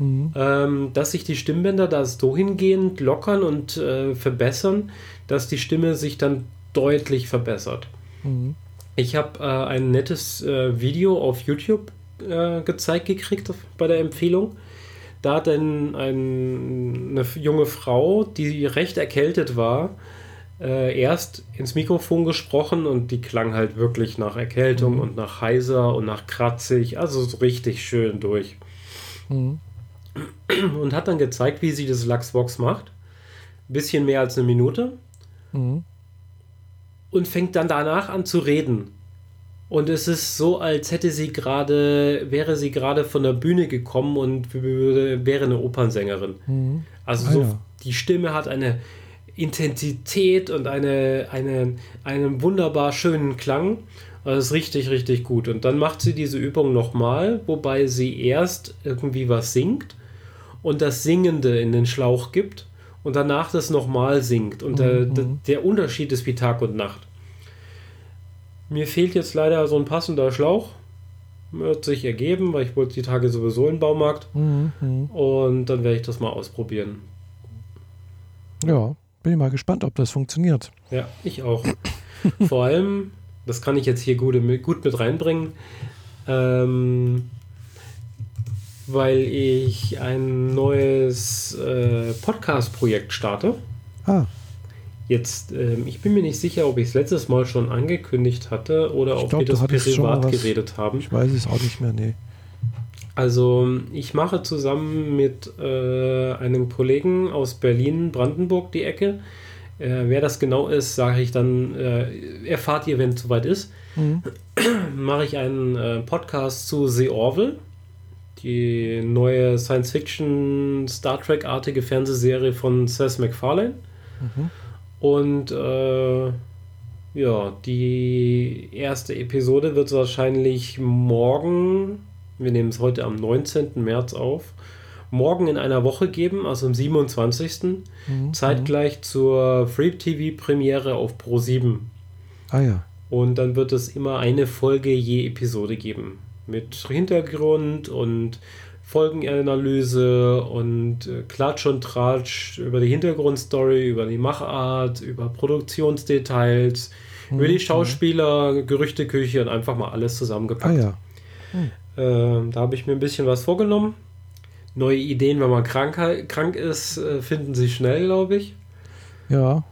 mhm. ähm, dass sich die Stimmbänder da so hingehend lockern und äh, verbessern, dass die Stimme sich dann deutlich verbessert. Mhm. Ich habe äh, ein nettes äh, Video auf YouTube äh, gezeigt gekriegt bei der Empfehlung. Da hat ein, ein, eine junge Frau, die recht erkältet war, äh, erst ins Mikrofon gesprochen und die klang halt wirklich nach Erkältung mhm. und nach heiser und nach kratzig, also so richtig schön durch. Mhm und hat dann gezeigt, wie sie das Lachsbox macht. bisschen mehr als eine Minute. Mhm. Und fängt dann danach an zu reden. Und es ist so, als hätte sie gerade, wäre sie gerade von der Bühne gekommen und wäre eine Opernsängerin. Mhm. Also ah, so, ja. die Stimme hat eine Intensität und eine, eine, einen wunderbar schönen Klang. Das ist richtig, richtig gut. Und dann macht sie diese Übung nochmal, wobei sie erst irgendwie was singt und das Singende in den Schlauch gibt und danach das nochmal singt. Und der, mhm. der, der, Unterschied ist wie Tag und Nacht. Mir fehlt jetzt leider so ein passender Schlauch. Wird sich ergeben, weil ich wollte die Tage sowieso den Baumarkt. Mhm. Und dann werde ich das mal ausprobieren. Ja, bin ich mal gespannt, ob das funktioniert. Ja, ich auch. *laughs* Vor allem, das kann ich jetzt hier gut, gut mit reinbringen. Ähm, weil ich ein neues äh, Podcast-Projekt starte. Ah, Jetzt, ähm, ich bin mir nicht sicher, ob ich es letztes Mal schon angekündigt hatte oder Ich ob glaub, wir das privat geredet haben. ich weiß es auch nicht mehr, nee. Also, ich mache zusammen mit äh, einem Kollegen aus Berlin, Brandenburg, die Ecke. Äh, wer das genau ist, sage ich dann, äh, erfahrt ihr, wenn es soweit ist. Mhm. *clears throat* Mache ich einen äh, Podcast zu The Orville, die neue Science-Fiction, Star Trek-artige Fernsehserie von Seth MacFarlane. Mhm. Und äh, ja, die erste Episode wird wahrscheinlich morgen, wir nehmen es heute am 19. März auf, morgen in einer Woche geben, also am 27. Mhm. Zeitgleich zur Free TV Premiere auf Pro 7. Ah ja. Und dann wird es immer eine Folge je Episode geben. Mit Hintergrund und Folgenanalyse und äh, Klatsch und Tratsch über die Hintergrundstory, über die Machart, über Produktionsdetails, über die Schauspieler, Gerüchteküche und einfach mal alles Ah zusammengepackt. ja. Ähm, da habe ich mir ein bisschen was vorgenommen. Neue Ideen, wenn man krank, krank ist, äh, finden sich schnell, glaube ich. Ja,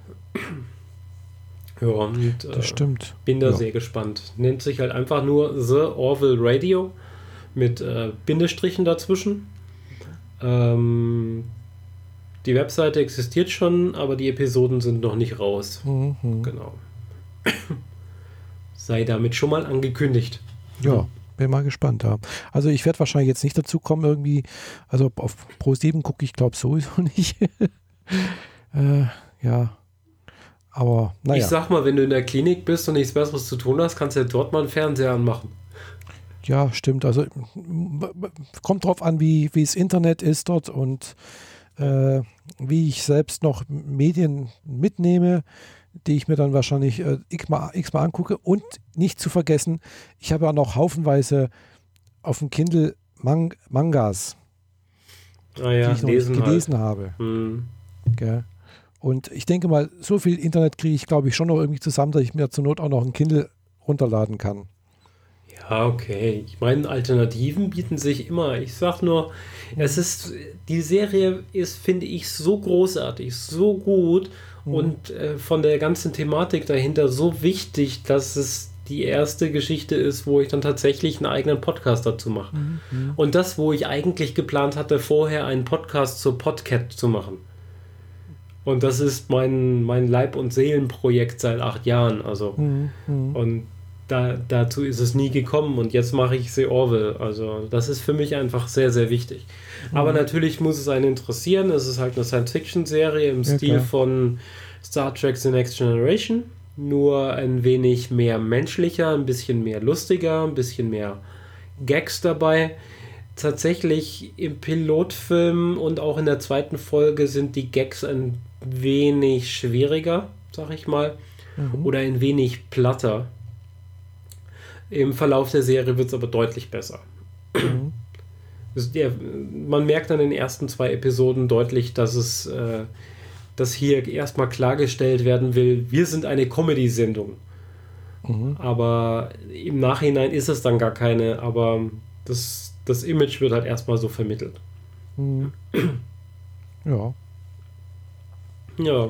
Ja, und äh, das stimmt. bin da Ja. sehr gespannt. Nennt sich halt einfach nur The Orville Radio mit äh, Bindestrichen dazwischen. Ähm, die Webseite existiert schon, aber die Episoden sind noch nicht raus. Mhm. Genau. *coughs* Sei damit schon mal angekündigt. Ja, bin mal gespannt. Ja. Also ich werde wahrscheinlich jetzt nicht dazu kommen, irgendwie, also auf Pro 7 gucke ich glaube sowieso *laughs* nicht. äh, ja. Aber Ich naja, sag mal, wenn du in der Klinik bist und nichts Besseres zu tun hast, kannst du ja dort mal einen Fernseher anmachen. ja, stimmt. Also kommt drauf an, wie, wie das Internet ist dort und äh, wie ich selbst noch Medien mitnehme, die ich mir dann wahrscheinlich äh, x-mal x-mal angucke. Und nicht zu vergessen, ich habe ja noch haufenweise auf dem Kindle Mang Mangas, Ah ja, die ich noch lesen nicht halt. gelesen habe. Hm. Gell? Und ich denke mal, so viel Internet kriege ich, glaube ich, schon noch irgendwie zusammen, dass ich mir zur Not auch noch ein Kindle runterladen kann. Ja, okay. Ich meine, Alternativen bieten sich immer. Ich sag nur, es ist, die Serie ist, finde ich, so großartig, so gut und äh, von der ganzen Thematik dahinter so wichtig, dass es die erste Geschichte ist, wo ich dann tatsächlich einen eigenen Podcast dazu mache. Und das, wo ich eigentlich geplant hatte, vorher einen Podcast zur Podcat zu machen. Und das ist mein, mein Leib- und Seelenprojekt seit acht Jahren. Also. Und da, dazu ist es nie gekommen und jetzt mache ich The Orville. Also das ist für mich einfach sehr, sehr wichtig. Aber natürlich muss es einen interessieren. Es ist halt eine Science-Fiction-Serie im Ja, Stil klar. von Star Trek The Next Generation. Nur ein wenig mehr menschlicher, ein bisschen mehr lustiger, ein bisschen mehr Gags dabei. Tatsächlich im Pilotfilm und auch in der zweiten Folge sind die Gags ein wenig schwieriger, sag ich mal, oder ein wenig platter. Im Verlauf der Serie wird es aber deutlich besser. Es- Der, man merkt an den ersten zwei Episoden deutlich, dass es äh, dass hier erstmal klargestellt werden will, wir sind eine Comedy-Sendung. Aber im Nachhinein ist es dann gar keine, aber das, das Image wird halt erstmal so vermittelt. Mhm. Ja. Ja,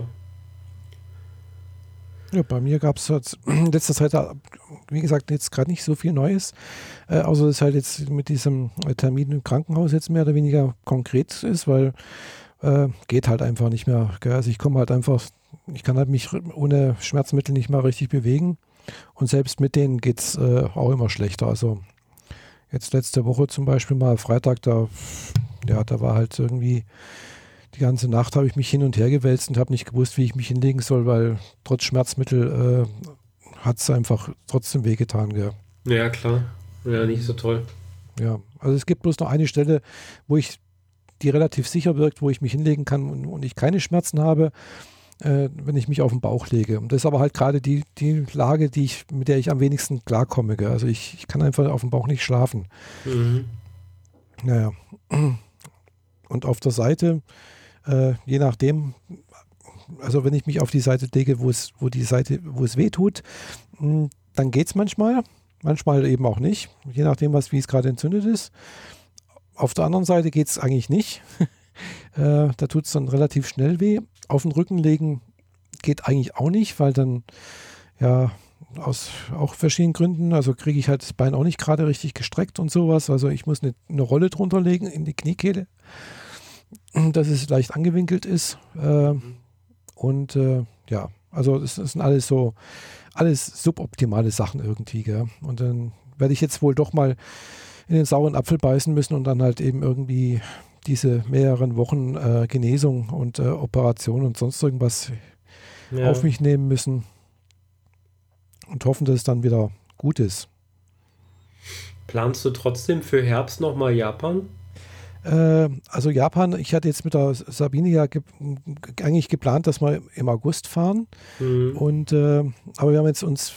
Ja, bei mir gab es in letzter Zeit, wie gesagt, jetzt gerade nicht so viel Neues. Äh, außer dass halt jetzt mit diesem äh, Termin im Krankenhaus jetzt mehr oder weniger konkret ist, weil äh, geht halt einfach nicht mehr. Gell? Also ich komme halt einfach, ich kann halt mich ohne Schmerzmittel nicht mehr richtig bewegen. Und selbst mit denen geht es äh, auch immer schlechter. Also jetzt letzte Woche zum Beispiel mal Freitag, da, ja, da war halt irgendwie die ganze Nacht habe ich mich hin und her gewälzt und habe nicht gewusst, wie ich mich hinlegen soll, weil trotz Schmerzmittel äh, hat es einfach trotzdem wehgetan. Gell? ja klar. Ja, nicht so toll. Ja, also es gibt bloß noch eine Stelle, wo ich, die relativ sicher wirkt, wo ich mich hinlegen kann und, und ich keine Schmerzen habe, äh, wenn ich mich auf den Bauch lege. Und das ist aber halt gerade die, die Lage, die ich, mit der ich am wenigsten klarkomme. Gell? Also ich, ich kann einfach auf dem Bauch nicht schlafen. Mhm. Naja. Und auf der Seite, äh, je nachdem, also wenn ich mich auf die Seite lege, wo es, wo die Seite, wo es weh tut, mh, dann geht es manchmal, manchmal eben auch nicht, je nachdem, was, wie es gerade entzündet ist. Auf der anderen Seite geht es eigentlich nicht. *laughs* äh, da tut es dann relativ schnell weh. Auf den Rücken legen geht eigentlich auch nicht, weil dann, ja, aus auch verschiedenen Gründen, also kriege ich halt das Bein auch nicht gerade richtig gestreckt und sowas. Also ich muss eine, eine Rolle drunter legen in die Kniekehle, dass es leicht angewinkelt ist. Äh, und äh, ja, also das, das, sind alles so, alles suboptimale Sachen irgendwie. Gell? Und dann werde ich jetzt wohl doch mal in den sauren Apfel beißen müssen und dann halt eben irgendwie diese mehreren Wochen äh, Genesung und äh, Operation und sonst irgendwas ja. auf mich nehmen müssen und hoffen, dass es dann wieder gut ist. Planst du trotzdem für Herbst nochmal Japan? Äh, also Japan, ich hatte jetzt mit der Sabine ja ge eigentlich geplant, dass wir im August fahren. Mhm. Und äh, aber wir haben jetzt uns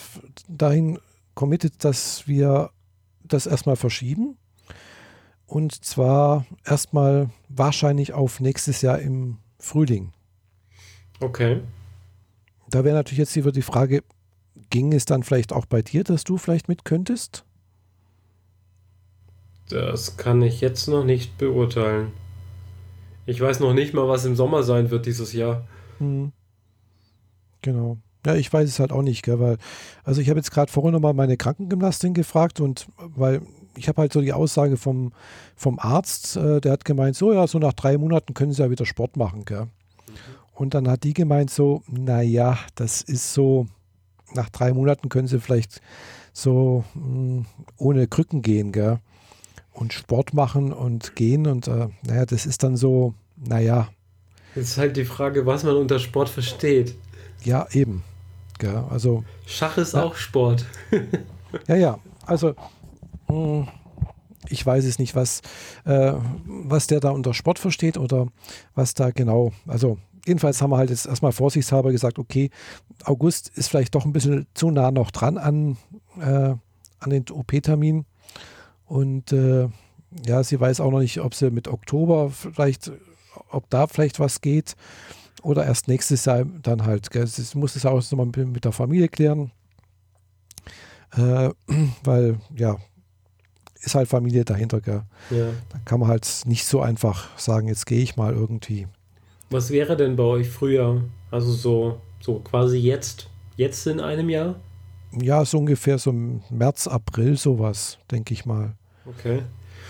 dahin committed, dass wir das erstmal verschieben. Und zwar erstmal wahrscheinlich auf nächstes Jahr im Frühling. Okay. Da wäre natürlich jetzt wieder die Frage, ging es dann vielleicht auch bei dir, dass du vielleicht mit könntest? Das kann ich jetzt noch nicht beurteilen. Ich weiß noch nicht mal, was im Sommer sein wird dieses Jahr. Hm. Genau. Ja, ich weiß es halt auch nicht, gell, weil, also ich habe jetzt gerade vorhin nochmal meine Krankengymnastin gefragt und weil ich habe halt so die Aussage vom, vom Arzt, äh, der hat gemeint, so ja, so nach drei Monaten können sie ja wieder Sport machen, gell. Mhm. Und dann hat die gemeint so, naja, das ist so, nach drei Monaten können sie vielleicht so mh, hm, ohne Krücken gehen, gell? Und Sport machen und gehen und äh, naja, das ist dann so, naja. Jetzt ist halt die Frage, was man unter Sport versteht. Ja, eben. Gell? Also, Schach ist ja. auch Sport. *laughs* ja, ja. Also, mh, hm, ich weiß es nicht, was, äh, was der da unter Sport versteht oder was da genau, also jedenfalls haben wir halt jetzt erstmal vorsichtshalber gesagt, okay, August ist vielleicht doch ein bisschen zu nah noch dran an, äh, an den OP-Termin. Und äh, ja, sie weiß auch noch nicht, ob sie mit Oktober vielleicht, ob da vielleicht was geht oder erst nächstes Jahr dann halt. Gell. Sie muss es auch nochmal mit der Familie klären, äh, *clears throat* weil ja, ist halt Familie dahinter. Gell. Ja. Da kann man halt nicht so einfach sagen, jetzt gehe ich mal irgendwie. Was wäre denn bei euch früher? Also so, so quasi jetzt, jetzt in einem Jahr? Ja, so ungefähr so März, April, sowas, denke ich mal. Okay.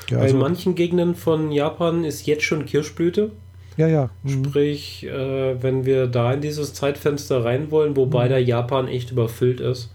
Ja, also, in manchen Gegenden von Japan ist jetzt schon Kirschblüte. Ja, ja. Mhm. Sprich, äh, wenn wir da in dieses Zeitfenster rein wollen, wobei mhm. der Japan echt überfüllt ist.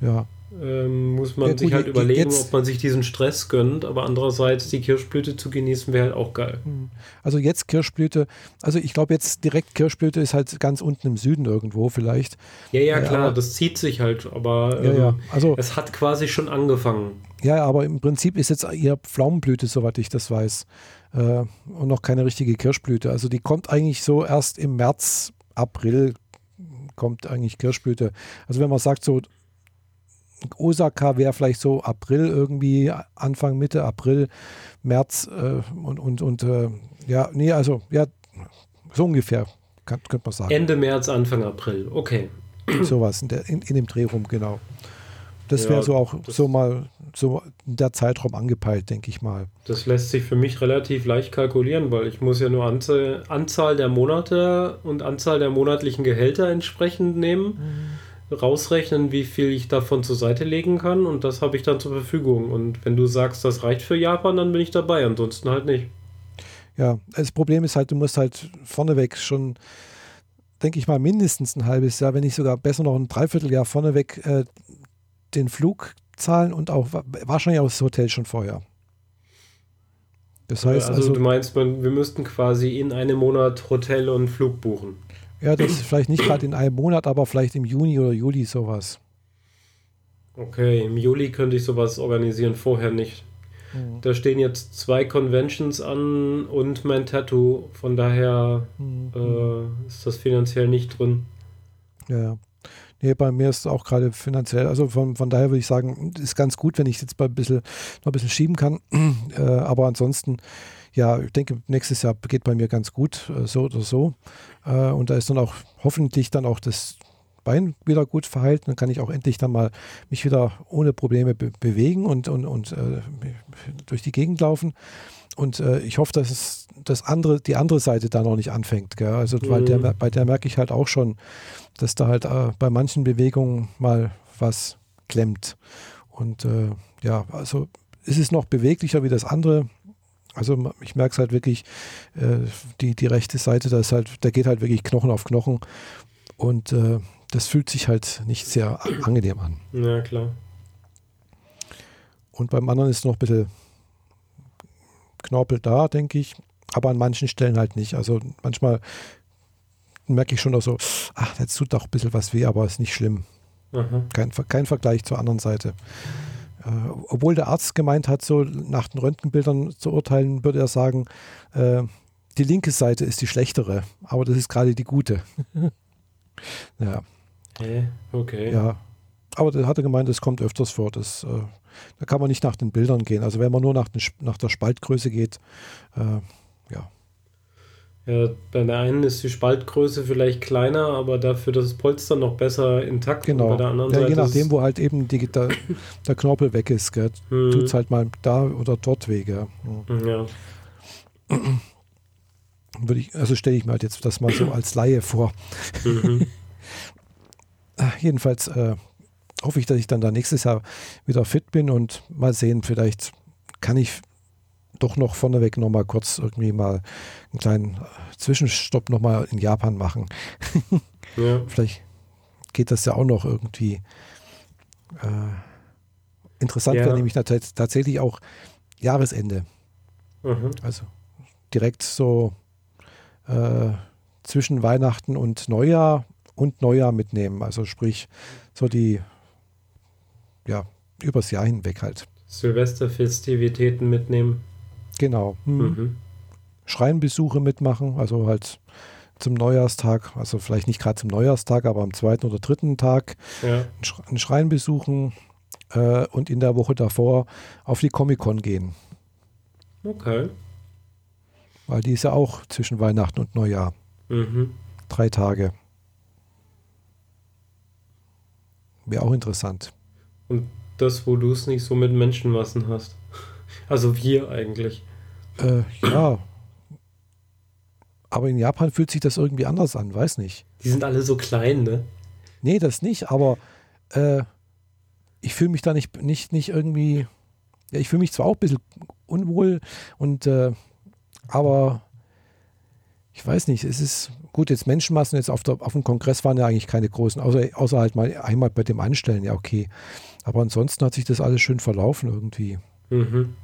Ja ähm, muss man ja, sich halt überlegen, jetzt, ob man sich diesen Stress gönnt. Aber andererseits die Kirschblüte zu genießen wäre halt auch geil. Hm. Also jetzt Kirschblüte, also ich glaube jetzt direkt Kirschblüte ist halt ganz unten im Süden irgendwo vielleicht. Ja, ja, klar, aber, das zieht sich halt, aber ähm, ja, ja. Also, es hat quasi schon angefangen. Ja, aber im Prinzip ist jetzt eher Pflaumenblüte, soweit ich das weiß. Äh, und noch keine richtige Kirschblüte. Also die kommt eigentlich so erst im März, April kommt eigentlich Kirschblüte. Also wenn man sagt so Osaka wäre vielleicht so April irgendwie, Anfang, Mitte April, März äh, und, und, und äh, ja, nee, also ja, so ungefähr, kann, könnte man sagen. Ende März, Anfang April, okay. *clears throat* Sowas in, der, in, in dem Dreh rum, genau. Das ja, wäre so auch so mal so der Zeitraum angepeilt, denke ich mal. Das lässt sich für mich relativ leicht kalkulieren, weil ich muss ja nur Anzahl, Anzahl der Monate und Anzahl der monatlichen Gehälter entsprechend nehmen. Mhm rausrechnen, wie viel ich davon zur Seite legen kann und das habe ich dann zur Verfügung. Und wenn du sagst, das reicht für Japan, dann bin ich dabei, ansonsten halt nicht. Ja, das Problem ist halt, du musst halt vorneweg schon, denke ich mal, mindestens ein halbes Jahr, wenn nicht sogar besser noch ein Dreivierteljahr vorneweg äh, den Flug zahlen und auch wahrscheinlich auch das Hotel schon vorher. Das heißt also, also du meinst, man, wir müssten quasi in einem Monat Hotel und Flug buchen. Ja, das ist vielleicht nicht gerade in einem Monat, aber vielleicht im Juni oder Juli sowas. Okay, im Juli könnte ich sowas organisieren, vorher nicht. Mhm. Da stehen jetzt zwei Conventions an und mein Tattoo. Von daher mhm. äh, ist das finanziell nicht drin. Ja. Nee, bei mir ist es auch gerade finanziell, also von, von daher würde ich sagen, ist ganz gut, wenn ich jetzt ein bisschen, noch ein bisschen schieben kann. *clears throat* Äh, aber ansonsten ja, ich denke, nächstes Jahr geht bei mir ganz gut, äh, so oder so. Äh, und da ist dann auch hoffentlich dann auch das Bein wieder gut verheilt. Dann kann ich auch endlich dann mal mich wieder ohne Probleme be bewegen und, und, und äh, durch die Gegend laufen. Und äh, ich hoffe, dass es das andere, die andere Seite da noch nicht anfängt. Gell? Also mhm. weil der, mhm. bei der merke ich halt auch schon, dass da halt äh, bei manchen Bewegungen mal was klemmt. Und äh, ja, also ist es noch beweglicher wie das andere. Also ich merke es halt wirklich, äh, die, die rechte Seite, da ist halt, da geht halt wirklich Knochen auf Knochen. Und äh, das fühlt sich halt nicht sehr angenehm an. Ja, klar. Und beim anderen ist noch ein bisschen Knorpel da, denke ich, aber an manchen Stellen halt nicht. Also manchmal merke ich schon auch so, ach, jetzt tut doch ein bisschen was weh, aber ist nicht schlimm. Kein, kein Vergleich zur anderen Seite. Äh, obwohl der Arzt gemeint hat, so nach den Röntgenbildern zu urteilen, würde er sagen, äh, die linke Seite ist die schlechtere, aber das ist gerade die gute. *laughs* ja. Okay. okay. Ja. Aber der hatte gemeint, es kommt öfters vor. Das, äh, da kann man nicht nach den Bildern gehen. Also wenn man nur nach, den, nach der Spaltgröße geht. Ja, bei der einen ist die Spaltgröße vielleicht kleiner, aber dafür das Polster noch besser intakt. Genau. bei der anderen ja, Seite je nachdem, wo halt eben die, der, der Knorpel weg ist, gell, mhm. tut es halt mal da oder dort weh. Gell. Mhm. Ja. Würde ich, also stelle ich mir halt jetzt das mal so als Laie vor. Mhm. *laughs* Jedenfalls äh, hoffe ich, dass ich dann da nächstes Jahr wieder fit bin und mal sehen, vielleicht kann ich doch noch vorneweg nochmal kurz irgendwie mal einen kleinen Zwischenstopp nochmal in Japan machen. *laughs* ja. Vielleicht geht das ja auch noch irgendwie. Äh, interessant ja. wäre nämlich tatsächlich auch Jahresende. Mhm. Also direkt so äh, zwischen Weihnachten und Neujahr und Neujahr mitnehmen. Also sprich, so die, ja, übers Jahr hinweg halt. Silvesterfestivitäten mitnehmen. Genau. Hm. Mhm. Schreinbesuche mitmachen, also halt zum Neujahrstag, also vielleicht nicht gerade zum Neujahrstag, aber am zweiten oder dritten Tag ja. einen Schrein besuchen äh, und in der Woche davor auf die Comic-Con gehen. Okay. Weil die ist ja auch zwischen Weihnachten und Neujahr. Mhm. Drei Tage. Wäre auch interessant. Und das, wo du es nicht so mit Menschenmassen hast. Also wir eigentlich. Äh, ja. Aber in Japan fühlt sich das irgendwie anders an, weiß nicht. Die sind alle so klein, ne? Nee, das nicht, aber äh, ich fühle mich da nicht, nicht, nicht irgendwie. Ja, ich fühle mich zwar auch ein bisschen unwohl und äh, aber ich weiß nicht, es ist gut, jetzt Menschenmassen jetzt auf, der, auf dem Kongress waren ja eigentlich keine großen, außer, außer halt mal einmal bei dem Anstellen, ja okay. Aber ansonsten hat sich das alles schön verlaufen irgendwie. Mhm.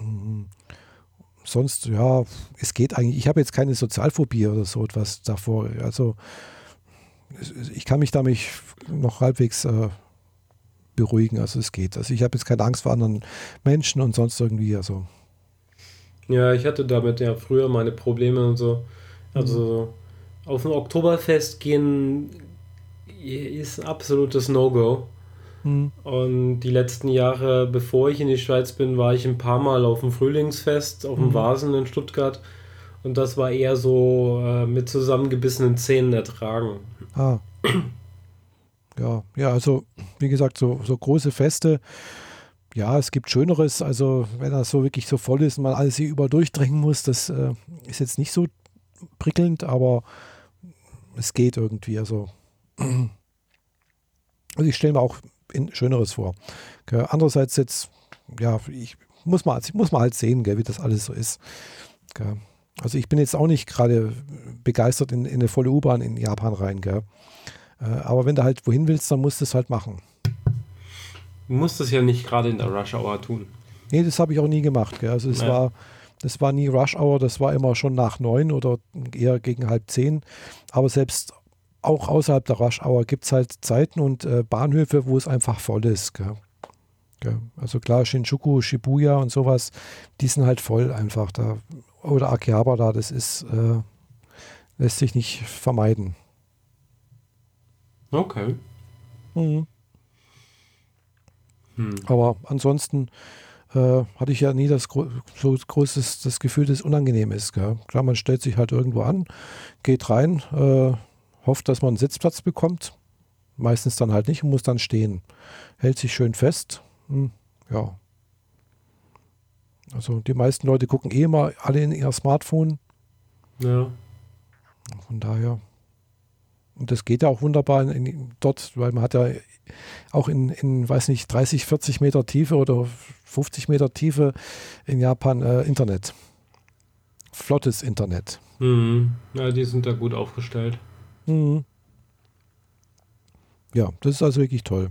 Mhm. Sonst, ja, es geht eigentlich. Ich habe jetzt keine Sozialphobie oder so etwas davor. Also ich kann mich damit noch halbwegs äh, beruhigen. Also es geht. Also ich habe jetzt keine Angst vor anderen Menschen und sonst irgendwie. Also. Ja, ich hatte damit ja früher meine Probleme und so. Also mhm. auf ein Oktoberfest gehen ist absolutes No-Go. Mhm. Und die letzten Jahre, bevor ich in die Schweiz bin, war ich ein paar Mal auf dem Frühlingsfest, auf dem mhm. Vasen in Stuttgart. Und das war eher so äh, mit zusammengebissenen Zähnen ertragen. Ah. Ja, ja, also wie gesagt, so, so große Feste, ja, es gibt Schöneres. Also wenn das so wirklich so voll ist und man alles hier über durchdrängen muss, das äh, ist jetzt nicht so prickelnd, aber es geht irgendwie. Also, *clears throat* also ich stelle mir auch in Schöneres vor. Gell. Andererseits jetzt, ja, ich muss mal, ich muss mal halt sehen, gell, wie das alles so ist. Gell. Also ich bin jetzt auch nicht gerade begeistert in, in, eine volle U-Bahn in Japan rein. Gell. Äh, aber wenn du halt wohin willst, dann musst du es halt machen. Du musst es ja nicht gerade in der Rush Hour tun. Nee, das habe ich auch nie gemacht. Gell. Also es naja. war, das war nie Rush Hour, das war immer schon nach neun oder eher gegen halb zehn. Aber selbst auch außerhalb der Rush Hour gibt es halt Zeiten und äh, Bahnhöfe, wo es einfach voll ist. Gell? Gell? Also klar, Shinjuku, Shibuya und sowas, die sind halt voll einfach da. Oder Akihabara da, das ist, äh, lässt sich nicht vermeiden. Okay. Mhm. Hm. Aber ansonsten äh, hatte ich ja nie das gro so großes das Gefühl, dass es unangenehm ist. Gell? Klar, man stellt sich halt irgendwo an, geht rein, äh, hofft, dass man einen Sitzplatz bekommt. Meistens dann halt nicht und muss dann stehen. Hält sich schön fest. Hm, ja. Also die meisten Leute gucken eh immer alle in ihr Smartphone. Ja. Von daher. Und das geht ja auch wunderbar in, in, dort, weil man hat ja auch in, in, weiß nicht, 30, 40 Meter Tiefe oder 50 Meter Tiefe in Japan äh, Internet. Flottes Internet. Mhm. Ja, die sind da gut aufgestellt. Mhm. Ja, das ist also wirklich toll.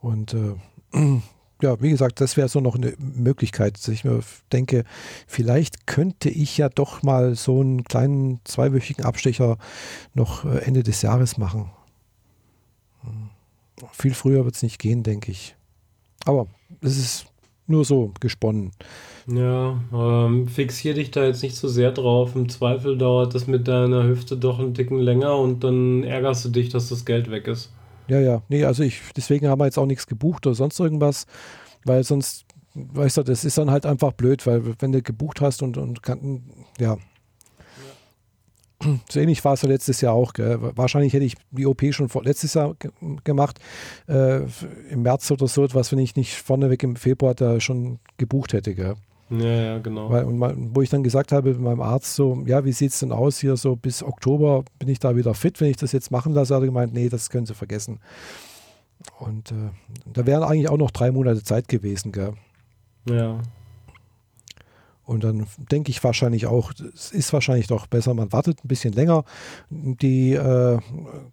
Und äh, *clears throat* ja, wie gesagt, das wäre so noch eine Möglichkeit, dass ich mir denke, vielleicht könnte ich ja doch mal so einen kleinen zweiwöchigen Abstecher noch äh, Ende des Jahres machen. Hm. Viel früher wird es nicht gehen, denke ich. Aber es ist nur so gesponnen. Ja, ähm, fixier dich da jetzt nicht so sehr drauf. Im Zweifel dauert das mit deiner Hüfte doch einen Ticken länger und dann ärgerst du dich, dass das Geld weg ist. Ja, ja. Nee, also ich, deswegen haben wir jetzt auch nichts gebucht oder sonst irgendwas, weil sonst, weißt du, das ist dann halt einfach blöd, weil wenn du gebucht hast und, und kann, ja. So ähnlich war es ja letztes Jahr auch. Gell? Wahrscheinlich hätte ich die OP schon vor, letztes Jahr gemacht, äh, im März oder so etwas, wenn ich nicht vorneweg im Februar da schon gebucht hätte. Gell? Ja, ja, genau. Weil, und mal, wo ich dann gesagt habe meinem Arzt so, ja, wie sieht es denn aus hier so bis Oktober bin ich da wieder fit, wenn ich das jetzt machen lasse, hat er gemeint, nee, das können Sie vergessen. Und äh, da wären eigentlich auch noch drei Monate Zeit gewesen, gell? Ja. Und dann denke ich wahrscheinlich auch, es ist wahrscheinlich doch besser, man wartet ein bisschen länger. Die äh,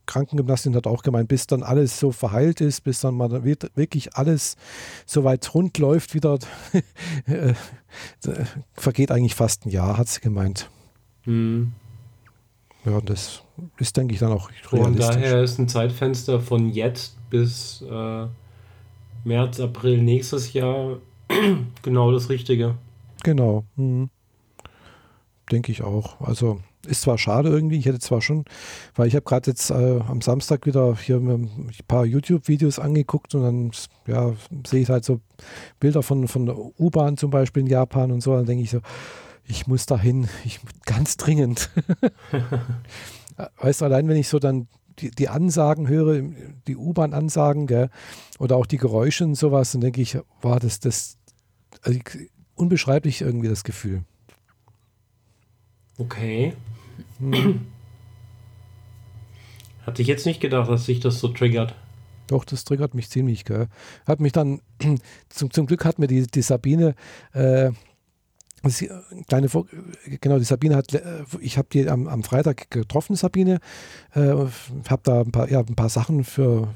Krankengymnastin hat auch gemeint, bis dann alles so verheilt ist, bis dann mal wirklich alles so weit rund läuft, wieder *laughs* äh, vergeht eigentlich fast ein Jahr, hat sie gemeint. Mhm. Ja, das ist, denke ich, dann auch realistisch. Von daher ist ein Zeitfenster von jetzt bis äh, März, April nächstes Jahr *clears throat* genau das Richtige. Genau. Mhm. Denke ich auch. Also ist zwar schade irgendwie, ich hätte zwar schon, weil ich habe gerade jetzt äh, am Samstag wieder hier ein paar YouTube-Videos angeguckt und dann ja, sehe ich halt so Bilder von, von der U-Bahn zum Beispiel in Japan und so, dann denke ich so, ich muss dahin, ich ganz dringend. *laughs* weißt du, allein wenn ich so dann die, die Ansagen höre, die U-Bahn-Ansagen, oder auch die Geräusche und sowas, dann denke ich, war das, das, also unbeschreiblich irgendwie das Gefühl. Okay. Hm. Hatte ich jetzt nicht gedacht, dass sich das so triggert. Doch, das triggert mich ziemlich. Gell. Hat mich dann, *clears throat* zum, zum Glück hat mir die, die Sabine, äh, die, kleine, genau, die Sabine hat, äh, ich habe die am, am, Freitag getroffen, Sabine, äh, habe da ein paar, ja, ein paar Sachen für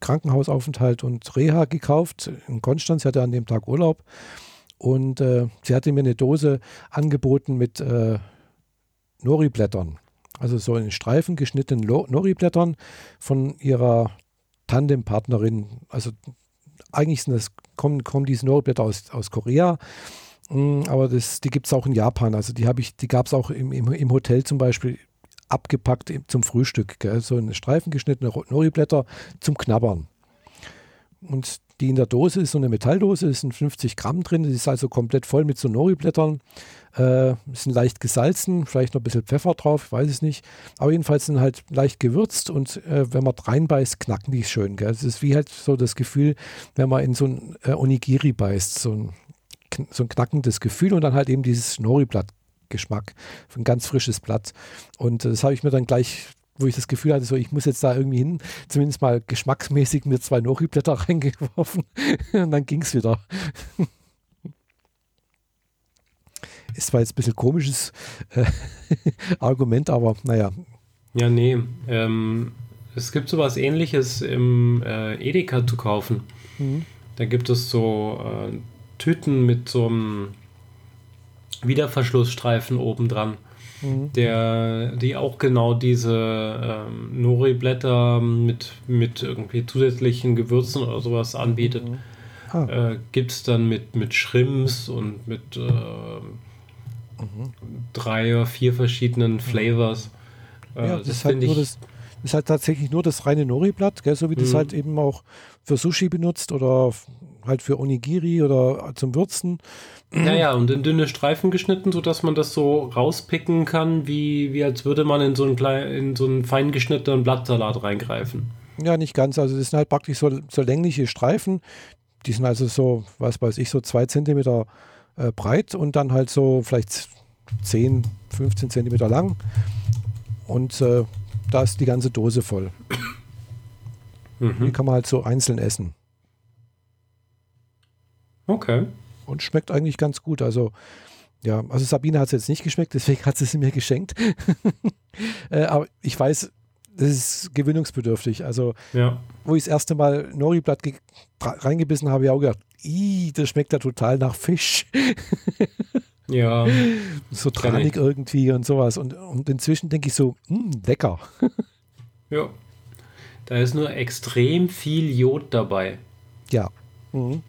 Krankenhausaufenthalt und Reha gekauft in Konstanz. Sie hatte an dem Tag Urlaub und äh, sie hatte mir eine Dose angeboten mit äh, Nori-Blättern. Also so in Streifen geschnittenen Nori-Blättern von ihrer Tandempartnerin. Also eigentlich sind das, kommen, kommen diese Nori-Blätter aus, aus Korea. Mm, aber das, die gibt es auch in Japan. Also die ich, die gab es auch im, im, im, Hotel zum Beispiel abgepackt zum Frühstück. Gell? So in Streifen geschnittene Nori-Blätter zum Knabbern. Und die in der Dose ist so eine Metalldose, ist sind 50 Gramm drin, die ist also komplett voll mit so Nori-Blättern, äh, sind leicht gesalzen, vielleicht noch ein bisschen Pfeffer drauf, ich weiß es nicht, aber jedenfalls sind halt leicht gewürzt und äh, wenn man reinbeißt, knacken die schön. Es ist wie halt so das Gefühl, wenn man in so ein äh, Onigiri beißt, so ein, so ein knackendes Gefühl und dann halt eben dieses Nori-Blatt Geschmack, ein ganz frisches Blatt. Und das habe ich mir dann gleich wo ich das Gefühl hatte, so ich muss jetzt da irgendwie hin, zumindest mal geschmacksmäßig mir zwei Nori-Blätter *laughs* reingeworfen und dann ging *laughs* es wieder. Ist zwar jetzt ein bisschen komisches äh, *laughs* Argument, aber naja. Ja, nee. Ähm, es gibt sowas ähnliches im äh, Edeka zu kaufen. Mhm. Da gibt es so äh, Tüten mit so einem Wiederverschlussstreifen oben dran mhm. der, die auch genau diese ähm, Nori-Blätter mit, mit irgendwie zusätzlichen Gewürzen oder sowas anbietet. Mhm. Ah. Äh, Gibt es dann mit, mit Shrimps und mit äh, mhm. drei oder vier verschiedenen mhm. Flavors. Äh, ja, das, das finde ich. Das, ist halt tatsächlich nur das reine Nori-Blatt, so wie mhm. das halt eben auch für Sushi benutzt oder halt für Onigiri oder zum Würzen. Ja, ja, und in dünne Streifen geschnitten, sodass man das so rauspicken kann, wie, wie als würde man in so einen, klein, in so einen fein geschnittenen Blattsalat reingreifen. Ja, nicht ganz. Also das sind halt praktisch so, so längliche Streifen. Die sind also so, was weiß ich, so zwei Zentimeter äh, breit und dann halt so vielleicht 10, 15 Zentimeter lang. Und äh, da ist die ganze Dose voll. Mhm. Die kann man halt so einzeln essen. Okay. Und schmeckt eigentlich ganz gut. Also, ja, also Sabine hat es jetzt nicht geschmeckt, deswegen *laughs* hat sie sie mir geschenkt. *laughs* äh, aber ich weiß, das ist gewöhnungsbedürftig. Also, ja. wo ich das erste Mal Nori-Blatt reingebissen habe, habe ich auch gedacht, das schmeckt ja total nach Fisch. *laughs* ja. So tranig irgendwie und sowas. Und, und inzwischen denke ich so, hm, lecker. ja. Da ist nur extrem viel Jod dabei. Ja. Mhm.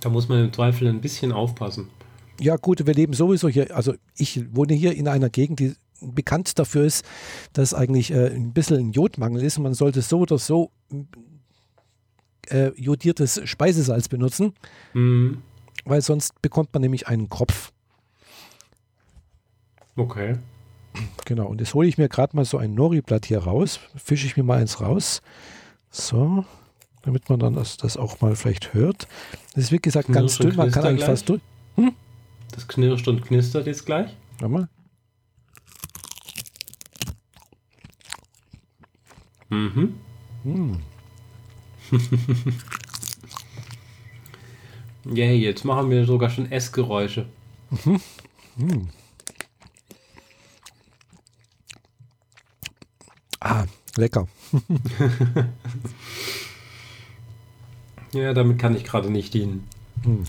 Da muss man im Zweifel ein bisschen aufpassen. Ja, gut, wir leben sowieso hier, also ich wohne hier in einer Gegend, die bekannt dafür ist, dass eigentlich äh, ein bisschen ein Jodmangel ist. Man sollte so oder so äh, jodiertes Speisesalz benutzen, mhm. weil sonst bekommt man nämlich einen Kropf. Okay. Genau, und jetzt hole ich mir gerade mal so ein Nori-Blatt hier raus, fische ich mir mal eins raus. So, damit man dann das, das auch mal vielleicht hört. Das ist wie gesagt ganz dünn, man kann eigentlich gleich. fast durch. Hm? Das knirscht und knistert jetzt gleich. Schau mal. Mhm. Hm. *laughs* Yay, yeah, jetzt machen wir sogar schon Essgeräusche. Mhm. Mhm. Ah, lecker. *laughs* *laughs* ja, damit kann ich gerade nicht dienen. Hm.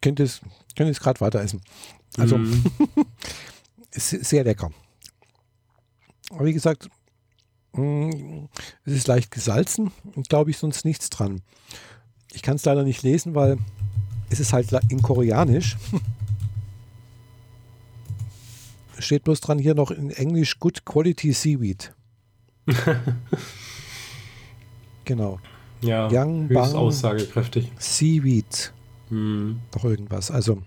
Könnt es, könnt es gerade weiter essen. Also, *laughs* mm. ist sehr lecker. Aber wie gesagt, hm, es ist leicht gesalzen und glaube ich sonst nichts dran. Ich kann es leider nicht lesen, weil es ist halt in Koreanisch. *laughs* Steht bloß dran hier noch in Englisch Good Quality Seaweed. *laughs* genau. Ja, Yang höchst aussagekräftig. Seaweed. Hm. Noch irgendwas. Also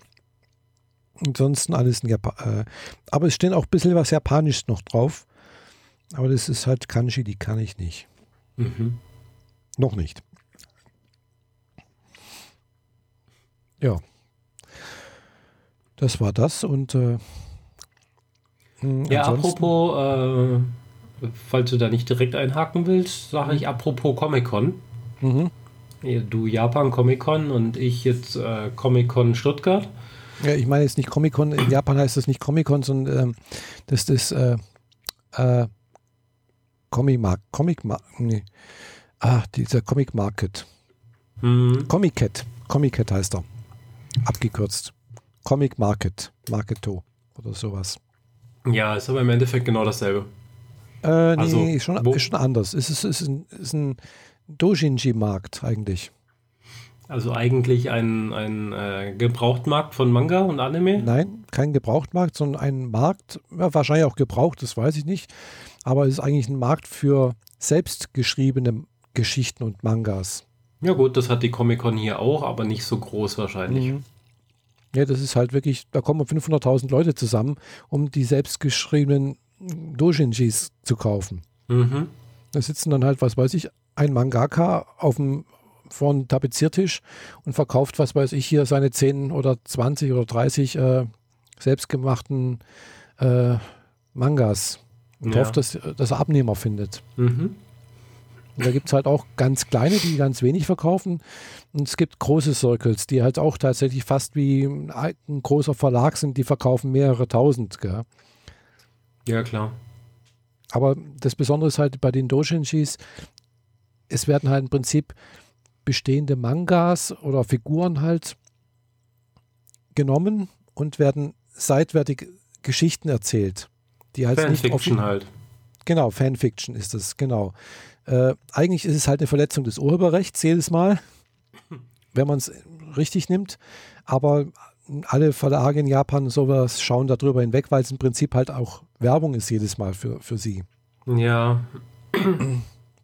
ansonsten alles in Japan. Äh, aber es steht auch ein bisschen was Japanisches noch drauf. Aber das ist halt Kanji, die kann ich nicht. Mhm. Noch nicht. Ja. Das war das und äh, hm, ja, apropos, äh, falls du da nicht direkt einhaken willst, sage ich apropos Comic-Con. Mhm. Du Japan Comic-Con und ich jetzt äh, Comic-Con Stuttgart. Ja, ich meine jetzt nicht Comic-Con, in Japan heißt das nicht Comic-Con, sondern ähm, das ist äh, äh, Comic Market. Comic Mar nee. Ah, dieser Comic Market. Mhm. Comic Cat. Comic Cat heißt er. Abgekürzt. Comic Market. Marketo oder sowas. Ja, ist aber im Endeffekt genau dasselbe. Äh, nee, also, ist, schon, ist schon anders. Es ist, ist ein, ist ein Dojinji-Markt eigentlich. Also eigentlich ein, ein äh, Gebrauchtmarkt von Manga und Anime? Nein, kein Gebrauchtmarkt, sondern ein Markt, ja, wahrscheinlich auch gebraucht, das weiß ich nicht. Aber es ist eigentlich ein Markt für selbstgeschriebene Geschichten und Mangas. Ja gut, das hat die Comic-Con hier auch, aber nicht so groß wahrscheinlich. Mhm. Ja, das ist halt wirklich, da kommen 500.000 Leute zusammen, um die selbstgeschriebenen Dojinjis zu kaufen. Mhm. Da sitzen dann halt, was weiß ich, ein Mangaka auf dem vorn Tapeziertisch und verkauft, was weiß ich, hier seine 10 oder 20 oder 30 äh, selbstgemachten äh, Mangas und ja. hofft, dass, dass er Abnehmer findet. Mhm. Und da gibt es halt auch ganz kleine, die ganz wenig verkaufen. Und es gibt große Circles, die halt auch tatsächlich fast wie ein großer Verlag sind, die verkaufen mehrere tausend. Gell? Ja, klar. Aber das Besondere ist halt bei den Doshinshis, es werden halt im Prinzip bestehende Mangas oder Figuren halt genommen und werden seitwärtig Geschichten erzählt. Die halt Fanfiction halt. Genau, Fanfiction ist es, genau. Äh, eigentlich ist es halt eine Verletzung des Urheberrechts jedes Mal, wenn man es richtig nimmt. Aber alle Verlage in Japan sowas schauen darüber hinweg, weil es im Prinzip halt auch Werbung ist jedes Mal für, für sie. Ja.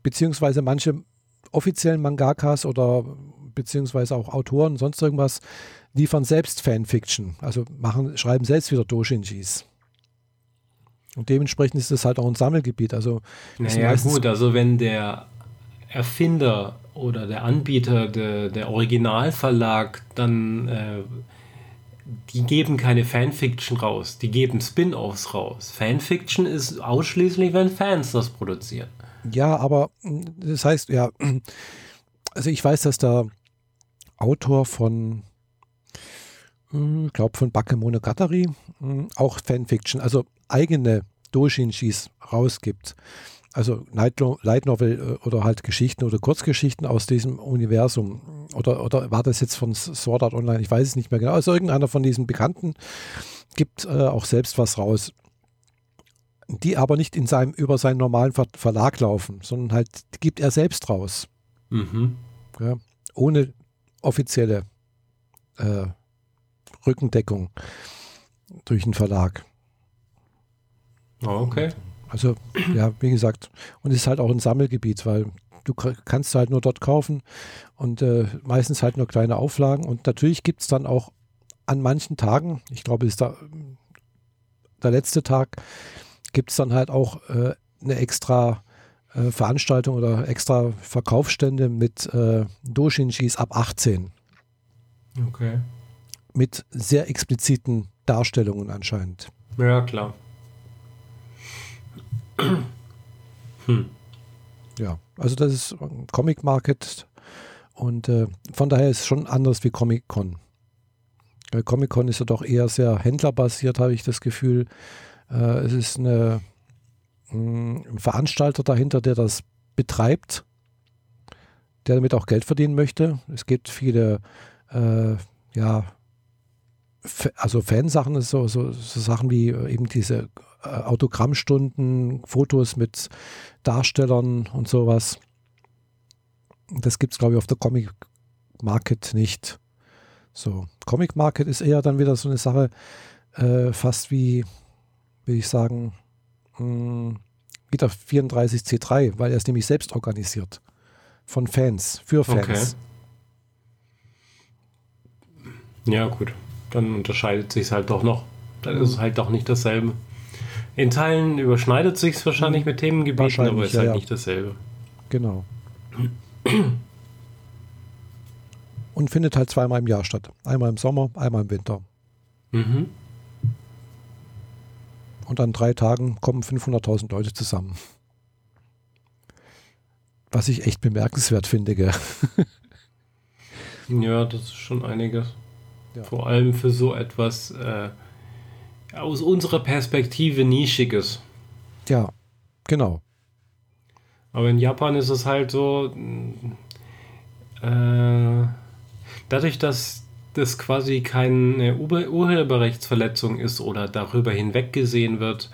Beziehungsweise manche offiziellen Mangakas oder beziehungsweise auch Autoren, sonst irgendwas, liefern selbst Fanfiction. Also machen, schreiben selbst wieder Doshinjis. Und dementsprechend ist das halt auch ein Sammelgebiet. Also naja, gut, also wenn der Erfinder oder der Anbieter, der, der Originalverlag, dann äh, die geben keine Fanfiction raus, die geben Spin-offs raus. Fanfiction ist ausschließlich, wenn Fans das produzieren. Ja, aber das heißt, ja, *clears throat* also ich weiß, dass der Autor von, hm, ich glaube von Bakemonogatari, hm, auch Fanfiction, also eigene Doshinshis rausgibt. Also Light Novel äh, oder halt Geschichten oder Kurzgeschichten aus diesem Universum. Oder, oder war das jetzt von Sword Art Online? Ich weiß es nicht mehr genau. Also irgendeiner von diesen Bekannten gibt äh, auch selbst was raus. Die aber nicht in seinem, über seinen normalen Ver Verlag laufen, sondern halt gibt er selbst raus. Mhm. Ja, ohne offizielle äh, Rückendeckung durch einen Verlag. Okay. Also, ja, wie gesagt, und es ist halt auch ein Sammelgebiet, weil du kannst halt nur dort kaufen und äh, meistens halt nur kleine Auflagen. Und natürlich gibt es dann auch an manchen Tagen, ich glaube, es ist da, der letzte Tag, gibt es dann halt auch äh, eine extra äh, Veranstaltung oder extra Verkaufsstände mit äh, Doshinshis ab 18. Okay. Mit sehr expliziten Darstellungen anscheinend. Ja, klar. Hm. Ja, also das ist Comic Market und äh, von daher ist es schon anders wie Comic Con. Weil Comic Con ist ja doch eher sehr händlerbasiert, habe ich das Gefühl. Äh, es ist eine, hm, ein Veranstalter dahinter, der das betreibt, der damit auch Geld verdienen möchte. Es gibt viele, äh, ja, also Fansachen, so, so, so Sachen wie eben diese äh, Autogrammstunden, Fotos mit Darstellern und sowas. Das gibt es, glaube ich, auf der Comic Market nicht. So, Comic Market ist eher dann wieder so eine Sache, äh, fast wie, will ich sagen, mh, wieder 34C3, weil er es nämlich selbst organisiert. Von Fans, für Fans. Okay. Ja, gut. Dann unterscheidet sich es halt doch noch. Dann ist es halt doch nicht dasselbe. In Teilen überschneidet sich es wahrscheinlich mit Themengebieten, aber es ist halt ja. nicht dasselbe. Genau. Und findet halt zweimal im Jahr statt. Einmal im Sommer, einmal im Winter. Mhm. Und an drei Tagen kommen 500.000 Leute zusammen. Was ich echt bemerkenswert finde. Gell? ja, das ist schon einiges. Ja. Vor allem für so etwas äh, aus unserer Perspektive nischiges. Ja, genau. Aber in Japan ist es halt so, äh, dadurch, dass das quasi keine Urheberrechtsverletzung ist oder darüber hinweggesehen wird,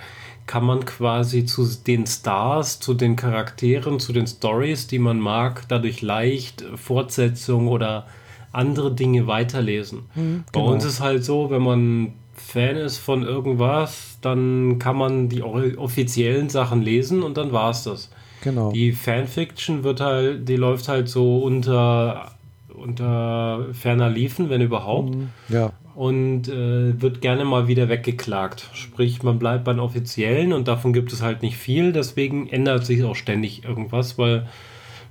kann man quasi zu den Stars, zu den Charakteren, zu den Stories, die man mag, dadurch leicht Fortsetzung oder andere Dinge weiterlesen. Mhm, genau. Bei uns ist halt so, wenn man Fan ist von irgendwas, dann kann man die offiziellen Sachen lesen und dann war es das. Genau. Die Fanfiction wird halt, die läuft halt so unter, unter ferner Liefen, wenn überhaupt. Mhm, ja. Und äh, wird gerne mal wieder weggeklagt. Sprich, man bleibt beim Offiziellen und davon gibt es halt nicht viel. Deswegen ändert sich auch ständig irgendwas, weil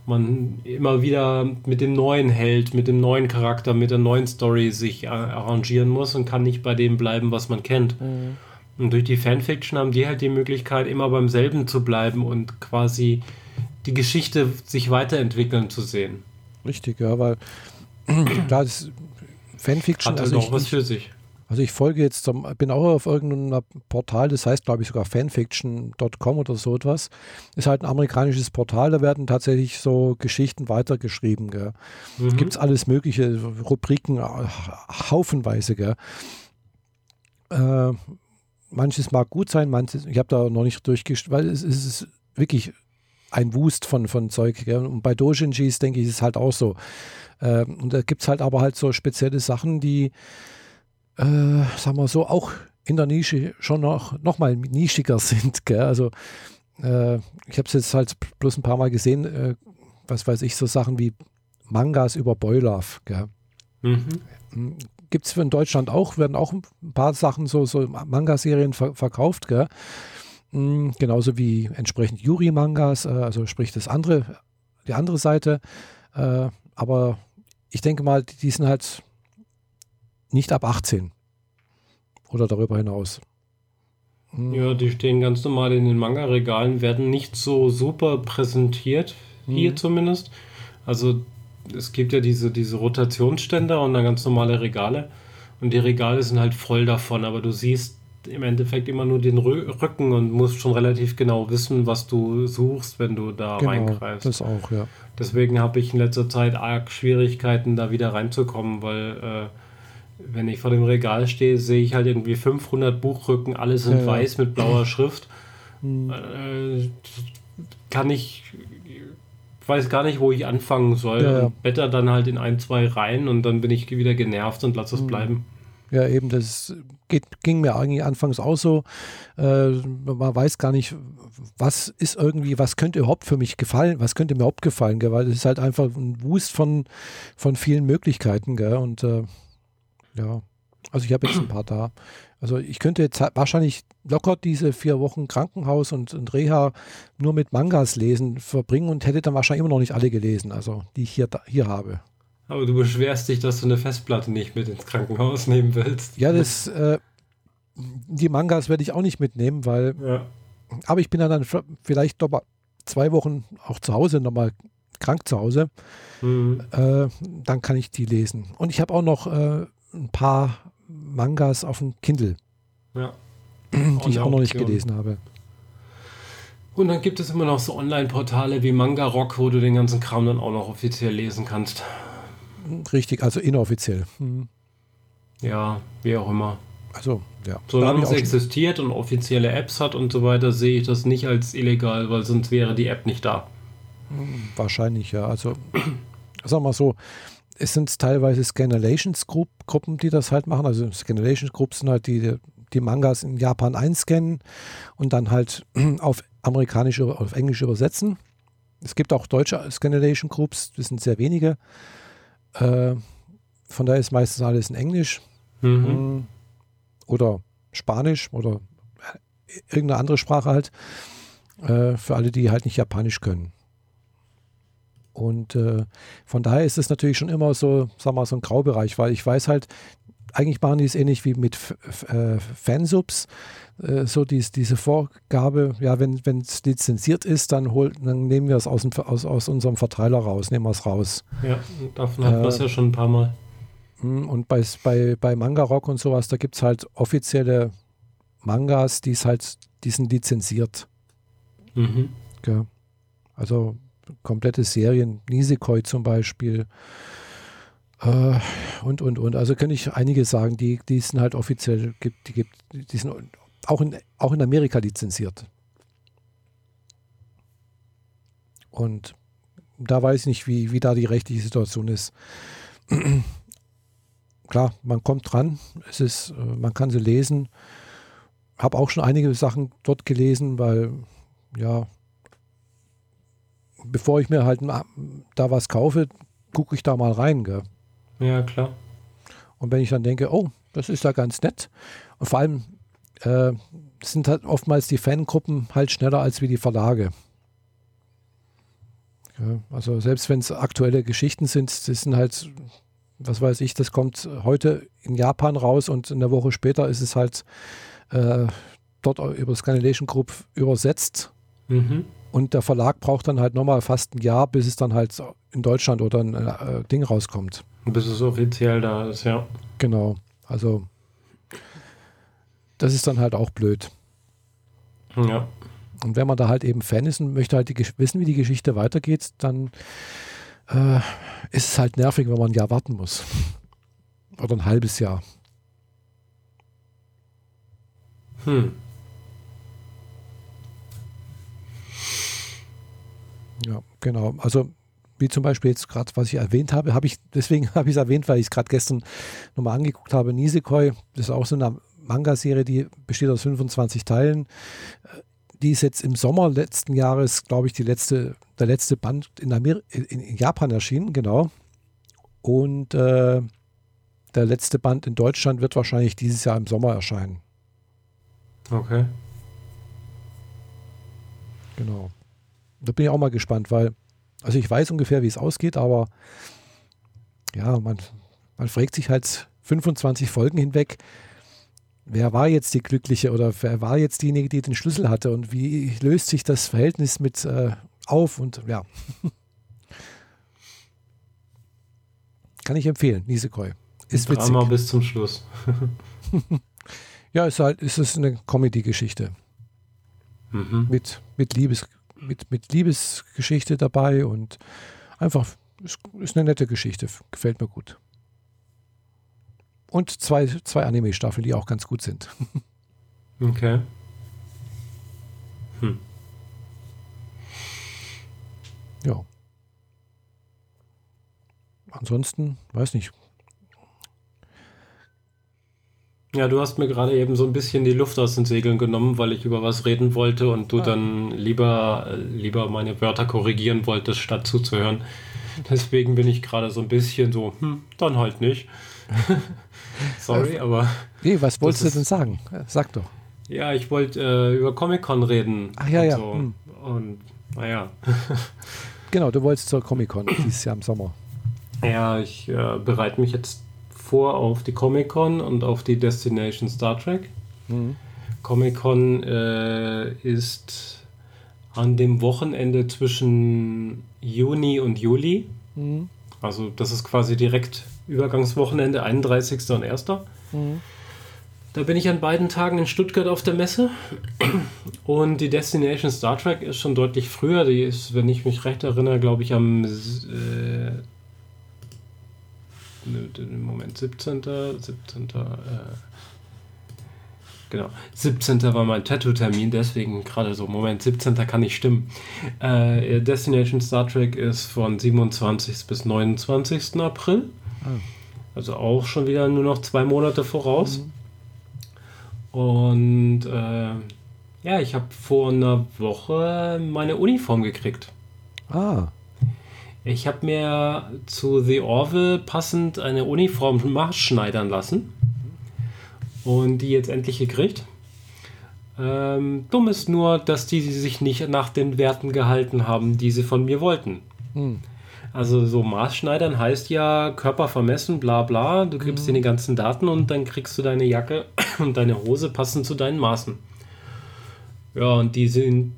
man immer wieder mit dem neuen Held, mit dem neuen Charakter, mit der neuen Story sich arrangieren muss und kann nicht bei dem bleiben, was man kennt. Mhm. Und durch die Fanfiction haben die halt die Möglichkeit, immer beim selben zu bleiben und quasi die Geschichte sich weiterentwickeln zu sehen. Richtig, ja, weil *clears throat* da ist Fanfiction hat also auch was für sich. Also ich folge jetzt, bin auch auf irgendeinem Portal, das heißt glaube ich sogar fanfiction.com oder so etwas. Ist halt ein amerikanisches Portal, da werden tatsächlich so Geschichten weitergeschrieben. Gell. Mhm. Gibt es alles mögliche, Rubriken, haufenweise. Gell. Äh, manches mag gut sein, manches, ich habe da noch nicht durchgestellt, weil es, es, ist wirklich ein Wust von, von Zeug. Gell. Und bei Dojinjis, denke ich, ist es halt auch so. Äh, und da gibt es halt aber halt so spezielle Sachen, die äh, sagen wir so, auch in der Nische schon noch, noch mal nischiger *laughs* sind. Gell? Also äh, ich habe es jetzt halt bloß ein paar Mal gesehen. Äh, was weiß ich, so Sachen wie Mangas über Boilove. Mhm. Gibt es in Deutschland auch, werden auch ein paar Sachen, so, so Manga-Serien ver verkauft. Gell? Mhm, genauso wie entsprechend Yuri-Mangas, äh, also sprich das andere, die andere Seite. Äh, aber ich denke mal, die, die sind halt nicht ab 18 oder darüber hinaus. Hm. Ja, die stehen ganz normal in den Manga-Regalen, werden nicht so super präsentiert, hier mhm. zumindest. Also es gibt ja diese, diese Rotationsständer und dann ganz normale Regale. Und die Regale sind halt voll davon, aber du siehst im Endeffekt immer nur den Rücken und musst schon relativ genau wissen, was du suchst, wenn du da genau, reingreifst. Das auch, ja. Deswegen habe ich in letzter Zeit arg Schwierigkeiten, da wieder reinzukommen, weil äh, wenn ich vor dem Regal stehe, sehe ich halt irgendwie 500 Buchrücken, alle sind ja, weiß mit blauer Schrift. Mhm. Äh, kann ich, weiß gar nicht, wo ich anfangen soll. Ja, ja. Better dann halt in ein, zwei rein und dann bin ich wieder genervt und lass es mhm. bleiben. Ja, eben, das geht, ging mir eigentlich anfangs auch so. Äh, man weiß gar nicht, was ist irgendwie, was könnte überhaupt für mich gefallen, was könnte mir überhaupt gefallen, gell? weil es ist halt einfach ein Wust von, von vielen Möglichkeiten. Gell? Und äh, ja, also ich habe jetzt ein paar da. Also ich könnte jetzt wahrscheinlich locker diese vier Wochen Krankenhaus und, und Reha nur mit Mangas lesen verbringen und hätte dann wahrscheinlich immer noch nicht alle gelesen, also die ich hier, hier habe. Aber du beschwerst dich, dass du eine Festplatte nicht mit ins Krankenhaus nehmen willst. Ja, das, äh, die Mangas werde ich auch nicht mitnehmen, weil, ja. aber ich bin dann, dann vielleicht noch mal zwei Wochen auch zu Hause, nochmal krank zu Hause. Mhm. Äh, dann kann ich die lesen. Und ich habe auch noch äh, ein paar Mangas auf dem Kindle. Ja. Die ich auch noch nicht gelesen habe. Und dann gibt es immer noch so Online-Portale wie Manga Rock, wo du den ganzen Kram dann auch noch offiziell lesen kannst. Richtig, also inoffiziell. Hm. Ja, wie auch immer. Also, ja. Solange es existiert und offizielle Apps hat und so weiter, sehe ich das nicht als illegal, weil sonst wäre die App nicht da. Wahrscheinlich, ja. Also, *clears throat* sagen wir mal so, es sind teilweise Scanalations-Gruppen, die das halt machen. Also Scanalations-Gruppen sind halt die, die Mangas in Japan einscannen und dann halt *clears throat* auf amerikanisch oder auf englisch übersetzen. Es gibt auch deutsche Scanalation Groups, das sind sehr wenige. Äh, von daher ist meistens alles in Englisch mhm. Hm. oder Spanisch oder irgendeine andere Sprache halt. Äh, für alle, die halt nicht Japanisch können. Und äh, von daher ist es natürlich schon immer so, sag mal, so ein Graubereich, weil ich weiß halt, eigentlich machen die es ähnlich wie mit äh, Fansubs. Äh, so dies, diese Vorgabe, ja, wenn es lizenziert ist, dann, hol, dann nehmen wir es aus, aus, aus unserem Verteiler raus, nehmen wir es raus. Ja, davon hat man es ja schon ein paar Mal. Hm, und bei, bei, bei Manga Rock und sowas, da gibt es halt offizielle Mangas, die halt, die sind lizenziert. Mhm. Ja. Also komplette Serien, Nisekoi zum Beispiel. Äh, und, und, und. Also kann ich einige sagen, die, die es halt offiziell gibt, die gibt, die sind auch in, auch in Amerika lizenziert. Und da weiß ich nicht, wie, wie da die rechtliche Situation ist. *clears throat* Klar, man kommt dran, es ist, äh, man kann sie lesen. Habe auch schon einige Sachen dort gelesen, weil ja, bevor ich mir halt da was kaufe, gucke ich da mal rein. Gell? Ja, klar. Und wenn ich dann denke, oh, das ist ja ganz nett. Und vor allem äh, sind halt oftmals die Fangruppen halt schneller als wie die Verlage. Ja, also selbst wenn es aktuelle Geschichten sind, das sind halt, was weiß ich, das kommt heute in Japan raus und eine Woche später ist es halt äh, dort über Scandination Group übersetzt. Mhm. Und der Verlag braucht dann halt nochmal fast ein Jahr, bis es dann halt in Deutschland oder ein äh, Ding rauskommt. Bis es offiziell da ist, ja. Genau. Also das ist dann halt auch blöd. Ja. Und wenn man da halt eben Fan ist und möchte halt die, wissen, wie die Geschichte weitergeht, dann äh, ist es halt nervig, wenn man ein Jahr warten muss. Oder ein halbes Jahr. Hm. Ja, genau. Also wie zum Beispiel jetzt gerade, was ich erwähnt habe, habe ich, *laughs* deswegen habe ich es erwähnt, weil ich es gerade gestern nochmal angeguckt habe. Nisekoi, das ist auch so eine Manga-Serie, die besteht aus 25 Teilen. die ist jetzt im Sommer letzten Jahres, glaube ich, die letzte, der letzte Band in, Amer in, in Japan erschienen, genau. Und äh, der letzte Band in Deutschland wird wahrscheinlich dieses Jahr im Sommer erscheinen. Okay. Genau. Da bin ich auch mal gespannt, weil, also ich weiß ungefähr, wie es ausgeht, aber ja, man, man fragt sich halt 25 Folgen hinweg, wer war jetzt die Glückliche oder wer war jetzt diejenige, die den Schlüssel hatte und wie löst sich das Verhältnis mit äh, auf und ja. *laughs* Kann ich empfehlen, Nisekoi. Ist witzig. Drama bis zum Schluss. *laughs* ja, ist halt, ist es eine Comedy-Geschichte. Mhm. Mit, mit, Liebes, mit, mit Liebesgeschichte dabei und einfach, ist, ist eine nette Geschichte. Gefällt mir gut. Und zwei, zwei Anime-Staffeln, die auch ganz gut sind. *laughs* okay. Hm. Ja. Ansonsten, weiß nicht. Ja, du hast mir gerade eben so ein bisschen die Luft aus den Segeln genommen, weil ich über was reden wollte und du ah. dann lieber, lieber meine Wörter korrigieren wolltest, statt zuzuhören. Deswegen bin ich gerade so ein bisschen so, hm, dann halt nicht. *laughs* Sorry, aber. Nee, was wolltest du denn sagen? Sag doch. Ja, ich wollte äh, über Comic-Con reden. Ach ja, ja. So. Hm. Und naja. genau, du wolltest zur Comic-Con dieses Jahr im Sommer. Ja, ich äh, bereite mich jetzt vor auf die Comic-Con und auf die Destination Star Trek. Mhm. Comic-Con äh, ist an dem Wochenende zwischen Juni und Juli. Mhm. Also das ist quasi direkt Übergangswochenende, 31. und 1. Mhm. Da bin ich an beiden Tagen in Stuttgart auf der Messe. Und die Destination Star Trek ist schon deutlich früher. Die ist, wenn ich mich recht erinnere, glaube ich, am äh, Moment 17. 17. Äh, genau. 17. war mein Tattoo-Termin, deswegen gerade so, Moment, 17. kann nicht stimmen. Äh, Destination Star Trek ist von 27. bis 29. April. Also auch schon wieder nur noch zwei Monate voraus. Mhm. Und äh, ja, ich habe vor einer Woche meine Uniform gekriegt. Ah. Ich habe mir zu The Orville passend eine Uniform maßschneidern lassen. Und die jetzt endlich gekriegt. Ähm, dumm ist nur, dass die sich nicht nach den Werten gehalten haben, die sie von mir wollten. Hm. Also so Maßschneidern heißt ja Körper vermessen, bla bla. Du gibst mhm. dir die ganzen Daten und dann kriegst du deine Jacke und deine Hose passend zu deinen Maßen. Ja, und die sind.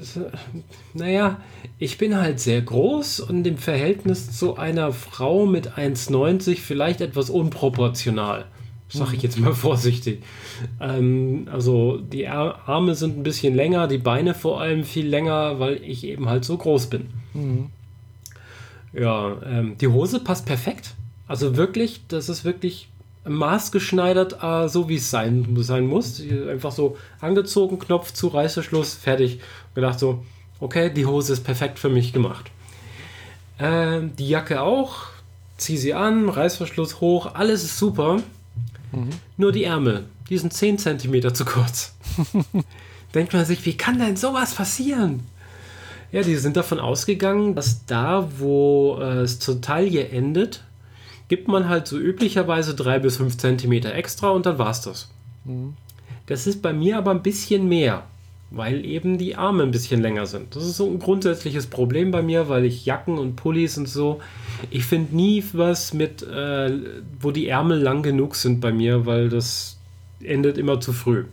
*laughs* Naja, ich bin halt sehr groß und im Verhältnis zu einer Frau mit 1,90 vielleicht etwas unproportional. Sag ich jetzt mal *laughs* vorsichtig. Ähm, also die Arme sind ein bisschen länger, die Beine vor allem viel länger, weil ich eben halt so groß bin. Mhm. Ja, ähm, die Hose passt perfekt. Also wirklich, das ist wirklich maßgeschneidert, äh, so wie es sein, sein muss. Einfach so angezogen, Knopf zu, Reißverschluss, fertig. Gedacht so, okay, die Hose ist perfekt für mich gemacht. Ähm, die Jacke auch, zieh sie an, Reißverschluss hoch, alles ist super. Mhm. Nur die Ärmel, die sind 10 cm zu kurz. *laughs* Denkt man sich, wie kann denn sowas passieren? Ja, die sind davon ausgegangen, dass da, wo äh, es zur Taille endet, gibt man halt so üblicherweise drei bis fünf Zentimeter extra und dann war's das. Mhm. Das ist bei mir aber ein bisschen mehr, weil eben die Arme ein bisschen länger sind. Das ist so ein grundsätzliches Problem bei mir, weil ich Jacken und Pullis und so, ich finde nie was mit, äh, wo die Ärmel lang genug sind bei mir, weil das endet immer zu früh.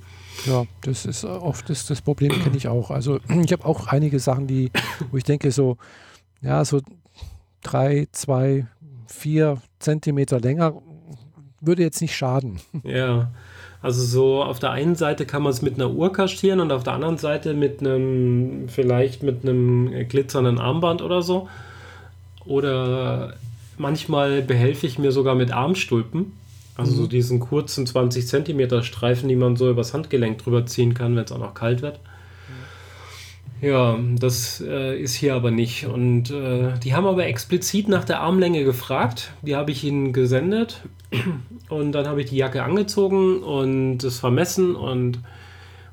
Ja, das ist oft das, das Problem, kenne ich auch. Also *clears throat* ich habe auch einige Sachen, die, wo ich denke, so, ja, so drei, zwei, vier Zentimeter länger würde jetzt nicht schaden. Ja. Also so auf der einen Seite kann man es mit einer Uhr kaschieren und auf der anderen Seite mit einem, vielleicht mit einem glitzernden Armband oder so. Oder manchmal behelfe ich mir sogar mit Armstulpen. Also mhm. so diesen kurzen 20 Zentimeter Streifen, die man so übers Handgelenk drüber ziehen kann, wenn es auch noch kalt wird. Ja, das äh, ist hier aber nicht. Und äh, die haben aber explizit nach der Armlänge gefragt. Die habe ich ihnen gesendet. *clears throat* Und dann habe ich die Jacke angezogen und es vermessen und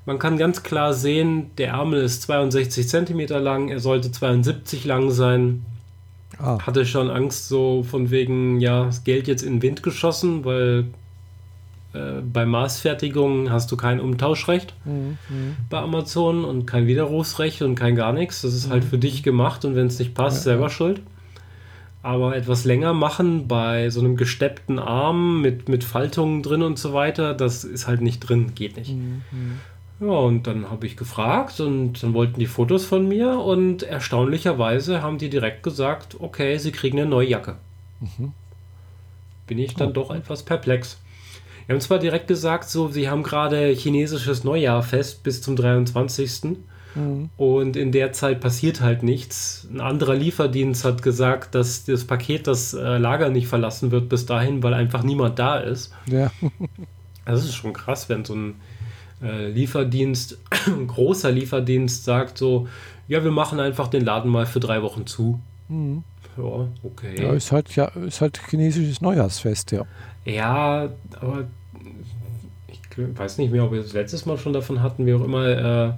Man kann ganz klar sehen, der Ärmel ist 62 cm lang, er sollte 72 lang sein. Ah. Hatte schon Angst, so von wegen, ja, das Geld jetzt in den Wind geschossen, weil äh, bei Maßfertigung hast du kein Umtauschrecht mhm. bei Amazon und kein Widerrufsrecht und kein gar nichts. Das ist halt mhm. für dich gemacht und wenn es nicht passt, ja, selber schuld. Aber etwas länger machen bei so einem gesteppten Arm mit, mit Faltungen drin und so weiter, das ist halt nicht drin, geht nicht. Mhm. Ja, und dann habe ich gefragt und dann wollten die Fotos von mir und erstaunlicherweise haben die direkt gesagt, okay, sie kriegen eine neue Jacke. Mhm. Bin ich dann oh. doch etwas perplex. Wir haben zwar direkt gesagt, so, sie haben gerade chinesisches Neujahr fest bis zum 23. Mhm. Und in der Zeit passiert halt nichts. Ein anderer Lieferdienst hat gesagt, dass das Paket das äh, Lager nicht verlassen wird bis dahin, weil einfach niemand da ist. Ja. das ist schon krass, wenn so ein äh, Lieferdienst, ein *clears throat* großer Lieferdienst sagt so, ja, wir machen einfach den Laden mal für drei Wochen zu. Mhm. Ja, okay. Ja, ist halt, ja, ist halt chinesisches Neujahrsfest, ja. Ja, aber ich weiß nicht mehr, ob wir das letztes Mal schon davon hatten, wie auch immer. Äh,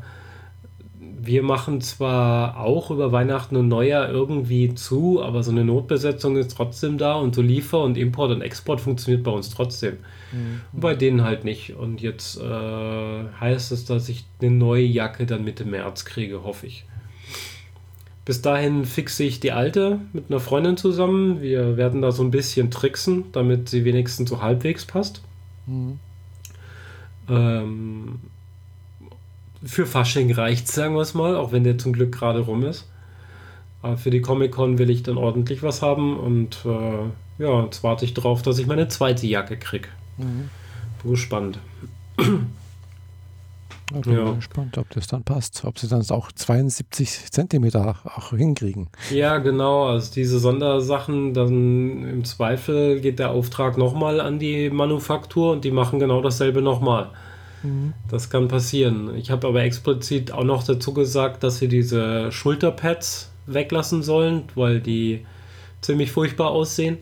wir machen zwar auch über Weihnachten und Neujahr irgendwie zu, aber so eine Notbesetzung ist trotzdem da und so Liefer- und Import und Export funktioniert bei uns trotzdem. Mhm. Bei denen halt nicht. Und jetzt äh, heißt es, dass ich eine neue Jacke dann Mitte März kriege, hoffe ich. Bis dahin fixe ich die alte mit einer Freundin zusammen. Wir werden da so ein bisschen tricksen, damit sie wenigstens so halbwegs passt. Mhm. Ähm, für Fasching reicht sagen wir es mal, auch wenn der zum Glück gerade rum ist. Aber für die Comic-Con will ich dann ordentlich was haben und äh, ja, jetzt warte ich darauf, dass ich meine zweite Jacke kriege. Mhm. Bin gespannt. Ich bin ja. gespannt, ob das dann passt. Ob sie dann auch 72 Zentimeter auch hinkriegen. Ja, genau. Also diese Sondersachen, dann im Zweifel geht der Auftrag nochmal an die Manufaktur und die machen genau dasselbe nochmal. Mhm. Das kann passieren. Ich habe aber explizit auch noch dazu gesagt, dass sie diese Schulterpads weglassen sollen, weil die ziemlich furchtbar aussehen.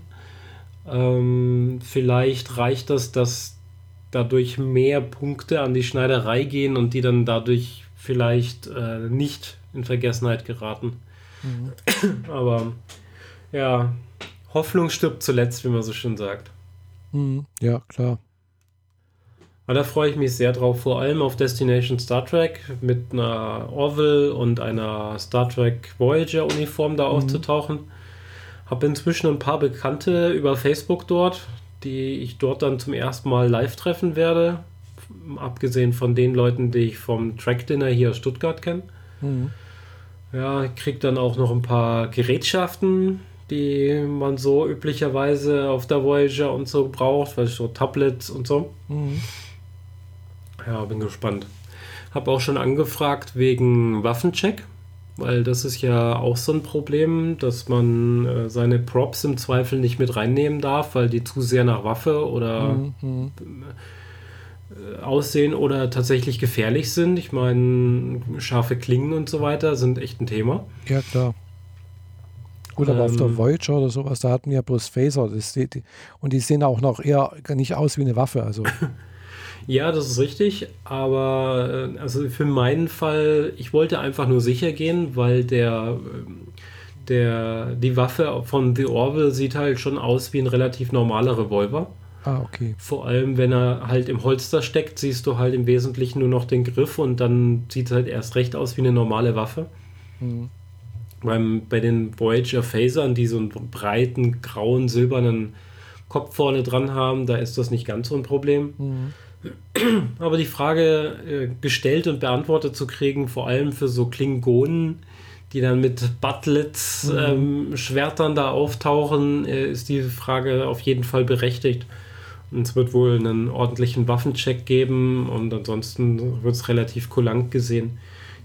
Ähm, vielleicht reicht das, dass dadurch mehr Punkte an die Schneiderei gehen und die dann dadurch vielleicht äh, nicht in Vergessenheit geraten. Mhm. Aber ja, Hoffnung stirbt zuletzt, wie man so schön sagt. Mhm. Ja, klar. Aber da freue ich mich sehr drauf, vor allem auf Destination Star Trek mit einer Orville und einer Star Trek Voyager Uniform da mhm. aufzutauchen. Habe inzwischen ein paar Bekannte über Facebook dort, die ich dort dann zum ersten Mal live treffen werde. Abgesehen von den Leuten, die ich vom Track Dinner hier aus Stuttgart kenne. Mhm. Ja, ich kriege dann auch noch ein paar Gerätschaften, die man so üblicherweise auf der Voyager und so braucht, weil so Tablets und so. Mhm. Ja, bin gespannt. Habe auch schon angefragt wegen Waffencheck weil das ist ja auch so ein Problem, dass man äh, seine Props im Zweifel nicht mit reinnehmen darf, weil die zu sehr nach Waffe oder mhm. äh, aussehen oder tatsächlich gefährlich sind. Ich meine, scharfe Klingen und so weiter sind echt ein Thema. Ja, klar. Gut, aber ähm, auf der ähm. Voyager oder sowas, da hatten wir ja bloß Phaser. Das, die, die, und die sehen auch noch eher nicht aus wie eine Waffe. Also. *laughs* Ja, das ist richtig, aber äh, also für meinen Fall, ich wollte einfach nur sicher gehen, weil der, ähm, der, die Waffe von The Orville sieht halt schon aus wie ein relativ normaler Revolver. Ah, okay. Vor allem, wenn er halt im Holster steckt, siehst du halt im Wesentlichen nur noch den Griff und dann sieht es halt erst recht aus wie eine normale Waffe. Mhm. Beim, bei den Voyager Phasern, die so einen breiten, grauen, silbernen Kopf vorne dran haben, da ist das nicht ganz so ein Problem. Mhm. *clears throat* Aber die Frage äh, gestellt und beantwortet zu kriegen, vor allem für so Klingonen, die dann mit Butlets, mhm. ähm, Schwertern da auftauchen, äh, ist die Frage auf jeden Fall berechtigt. Und es wird wohl einen ordentlichen Waffencheck geben und ansonsten wird es relativ kulant gesehen.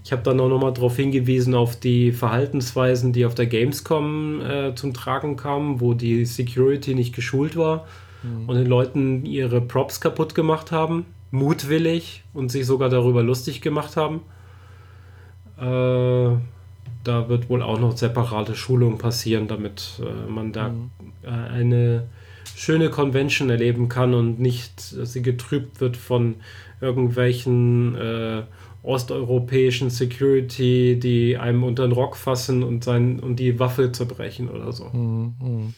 Ich habe dann auch nochmal darauf hingewiesen, auf die Verhaltensweisen, die auf der Gamescom äh, zum Tragen kamen, wo die Security nicht geschult war mhm. und den Leuten ihre Props kaputt gemacht haben, mutwillig und sich sogar darüber lustig gemacht haben. Äh, da wird wohl auch noch separate Schulung passieren, damit äh, man da mhm. Äh, eine schöne Convention erleben kann und nicht sie getrübt wird von irgendwelchen äh, osteuropäischen Security, die einem unter den Rock fassen und, sein, und die Waffe zerbrechen oder so. Mhm.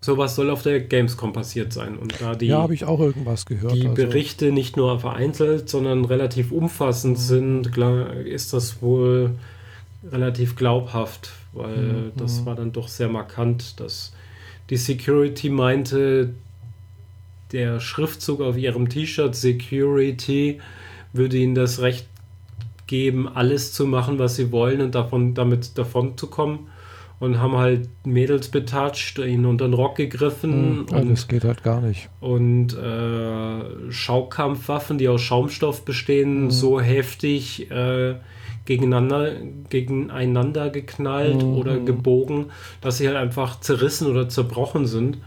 Mhm. Sowas soll auf der Gamescom passiert sein. Und da die, ja, habe ich auch irgendwas gehört. Die also. Berichte nicht nur vereinzelt, sondern relativ umfassend mhm. sind, ist das wohl relativ glaubhaft, weil mhm. das war dann doch sehr markant, dass die Security meinte, der Schriftzug auf ihrem T-Shirt Security würde ihnen das Recht geben, alles zu machen, was sie wollen und davon damit davon zu kommen und haben halt Mädels betatscht, ihnen unter den Rock gegriffen. Hm, und, das geht halt gar nicht. Und äh, Schaukampfwaffen, die aus Schaumstoff bestehen, mhm. so heftig äh, gegeneinander, gegeneinander geknallt mhm. oder gebogen, dass sie halt einfach zerrissen oder zerbrochen sind.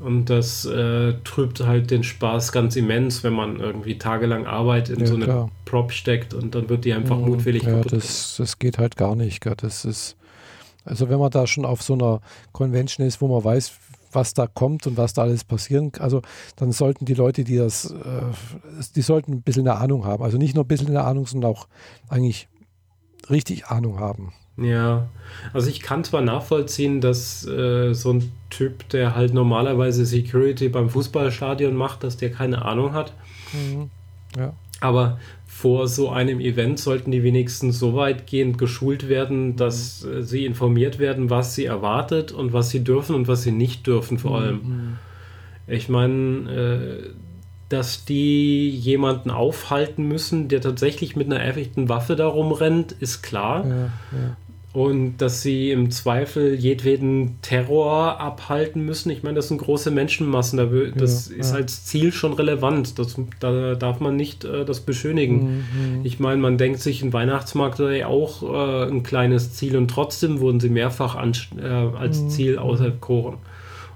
Und das äh, trübt halt den Spaß ganz immens, wenn man irgendwie tagelang Arbeit in ja, so eine klar. Prop steckt und dann wird die einfach mhm, mutwillig ja, kaputt. Das, das geht halt gar nicht. Das ist, also wenn man da schon auf so einer Convention ist, wo man weiß, was da kommt und was da alles passieren, also dann sollten die Leute, die das, äh, die sollten ein bisschen eine Ahnung haben. Also nicht nur ein bisschen eine Ahnung, sondern auch eigentlich richtig Ahnung haben. Ja, also ich kann zwar nachvollziehen, dass äh, so ein Typ, der halt normalerweise Security beim Fußballstadion macht, dass der keine Ahnung hat. Mhm. Ja. Aber vor so einem Event sollten die wenigstens so weitgehend geschult werden, dass mhm. sie informiert werden, was sie erwartet und was sie dürfen und was sie nicht dürfen vor allem. Mhm. Ich meine, äh, dass die jemanden aufhalten müssen, der tatsächlich mit einer echten Waffe darum rennt, ist klar. Ja, ja. Und dass sie im Zweifel jedweden Terror abhalten müssen. Ich meine, das sind große Menschenmassen. Das ja, ist als Ziel schon relevant. Das, da darf man nicht äh, das beschönigen. Mhm. Ich meine, man denkt sich, ein Weihnachtsmarkt sei auch äh, ein kleines Ziel und trotzdem wurden sie mehrfach an, äh, als mhm. Ziel auserkoren.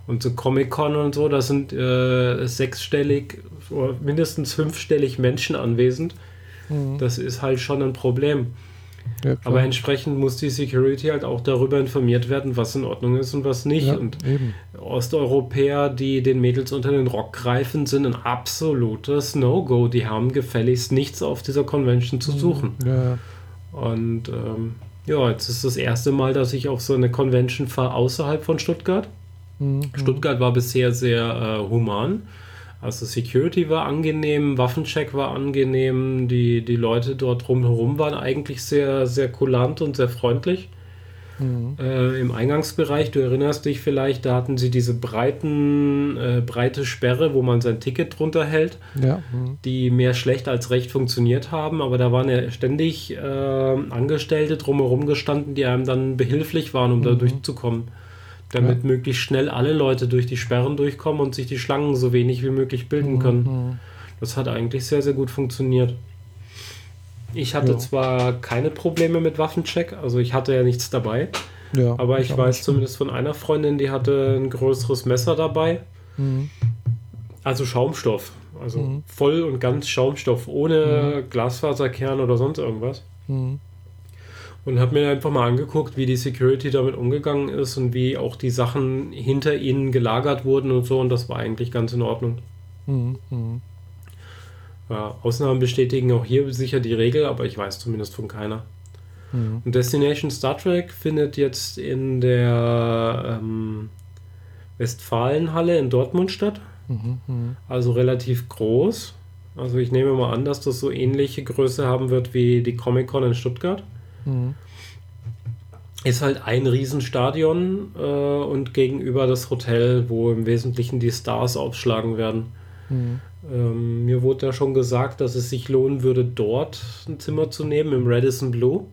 Und so Comic-Con und so, da sind äh, sechsstellig oder mindestens fünfstellig Menschen anwesend. Mhm. Das ist halt schon ein Problem. Ja, Aber entsprechend muss die Security halt auch darüber informiert werden, was in Ordnung ist und was nicht. Ja, und eben. Osteuropäer, die den Mädels unter den Rock greifen, sind ein absolutes No-Go. Die haben gefälligst nichts auf dieser Convention zu mhm. suchen. Ja. Und ähm, ja, jetzt ist das erste Mal, dass ich auf so eine Convention fahre außerhalb von Stuttgart. Mhm. Stuttgart war bisher sehr äh, human. Also Security war angenehm, Waffencheck war angenehm, die, die Leute dort drumherum waren eigentlich sehr, sehr kulant und sehr freundlich. Mhm. Äh, Im Eingangsbereich, du erinnerst dich vielleicht, da hatten sie diese breiten, äh, breite Sperre, wo man sein Ticket drunter hält, ja. mhm. die mehr schlecht als recht funktioniert haben, aber da waren ja ständig äh, Angestellte drumherum gestanden, die einem dann behilflich waren, um mhm. da durchzukommen damit ja. möglichst schnell alle Leute durch die Sperren durchkommen und sich die Schlangen so wenig wie möglich bilden können. Mhm. Das hat eigentlich sehr, sehr gut funktioniert. Ich hatte ja. zwar keine Probleme mit Waffencheck, also ich hatte ja nichts dabei, ja, aber ich, ich weiß zumindest von einer Freundin, die hatte ein größeres Messer dabei. Mhm. Also Schaumstoff, also mhm. voll und ganz Schaumstoff, ohne mhm. Glasfaserkern oder sonst irgendwas. Mhm und habe mir einfach mal angeguckt, wie die Security damit umgegangen ist und wie auch die Sachen hinter ihnen gelagert wurden und so und das war eigentlich ganz in Ordnung. Mhm. mhm. Ja, Ausnahmen bestätigen auch hier sicher die Regel, aber ich weiß zumindest von keiner. Mhm. Und Destination Star Trek findet jetzt in der ähm, Westfalenhalle in Dortmund statt. Mhm, mhm. Also relativ groß. Also ich nehme mal an, dass das so ähnliche Größe haben wird wie die Comic Con in Stuttgart. Mhm. Ist halt ein Riesenstadion äh, und gegenüber das Hotel, wo im Wesentlichen die Stars aufschlagen werden. Mhm. Ähm, mir wurde ja schon gesagt, dass es sich lohnen würde, dort ein Zimmer zu nehmen im Radisson Blue,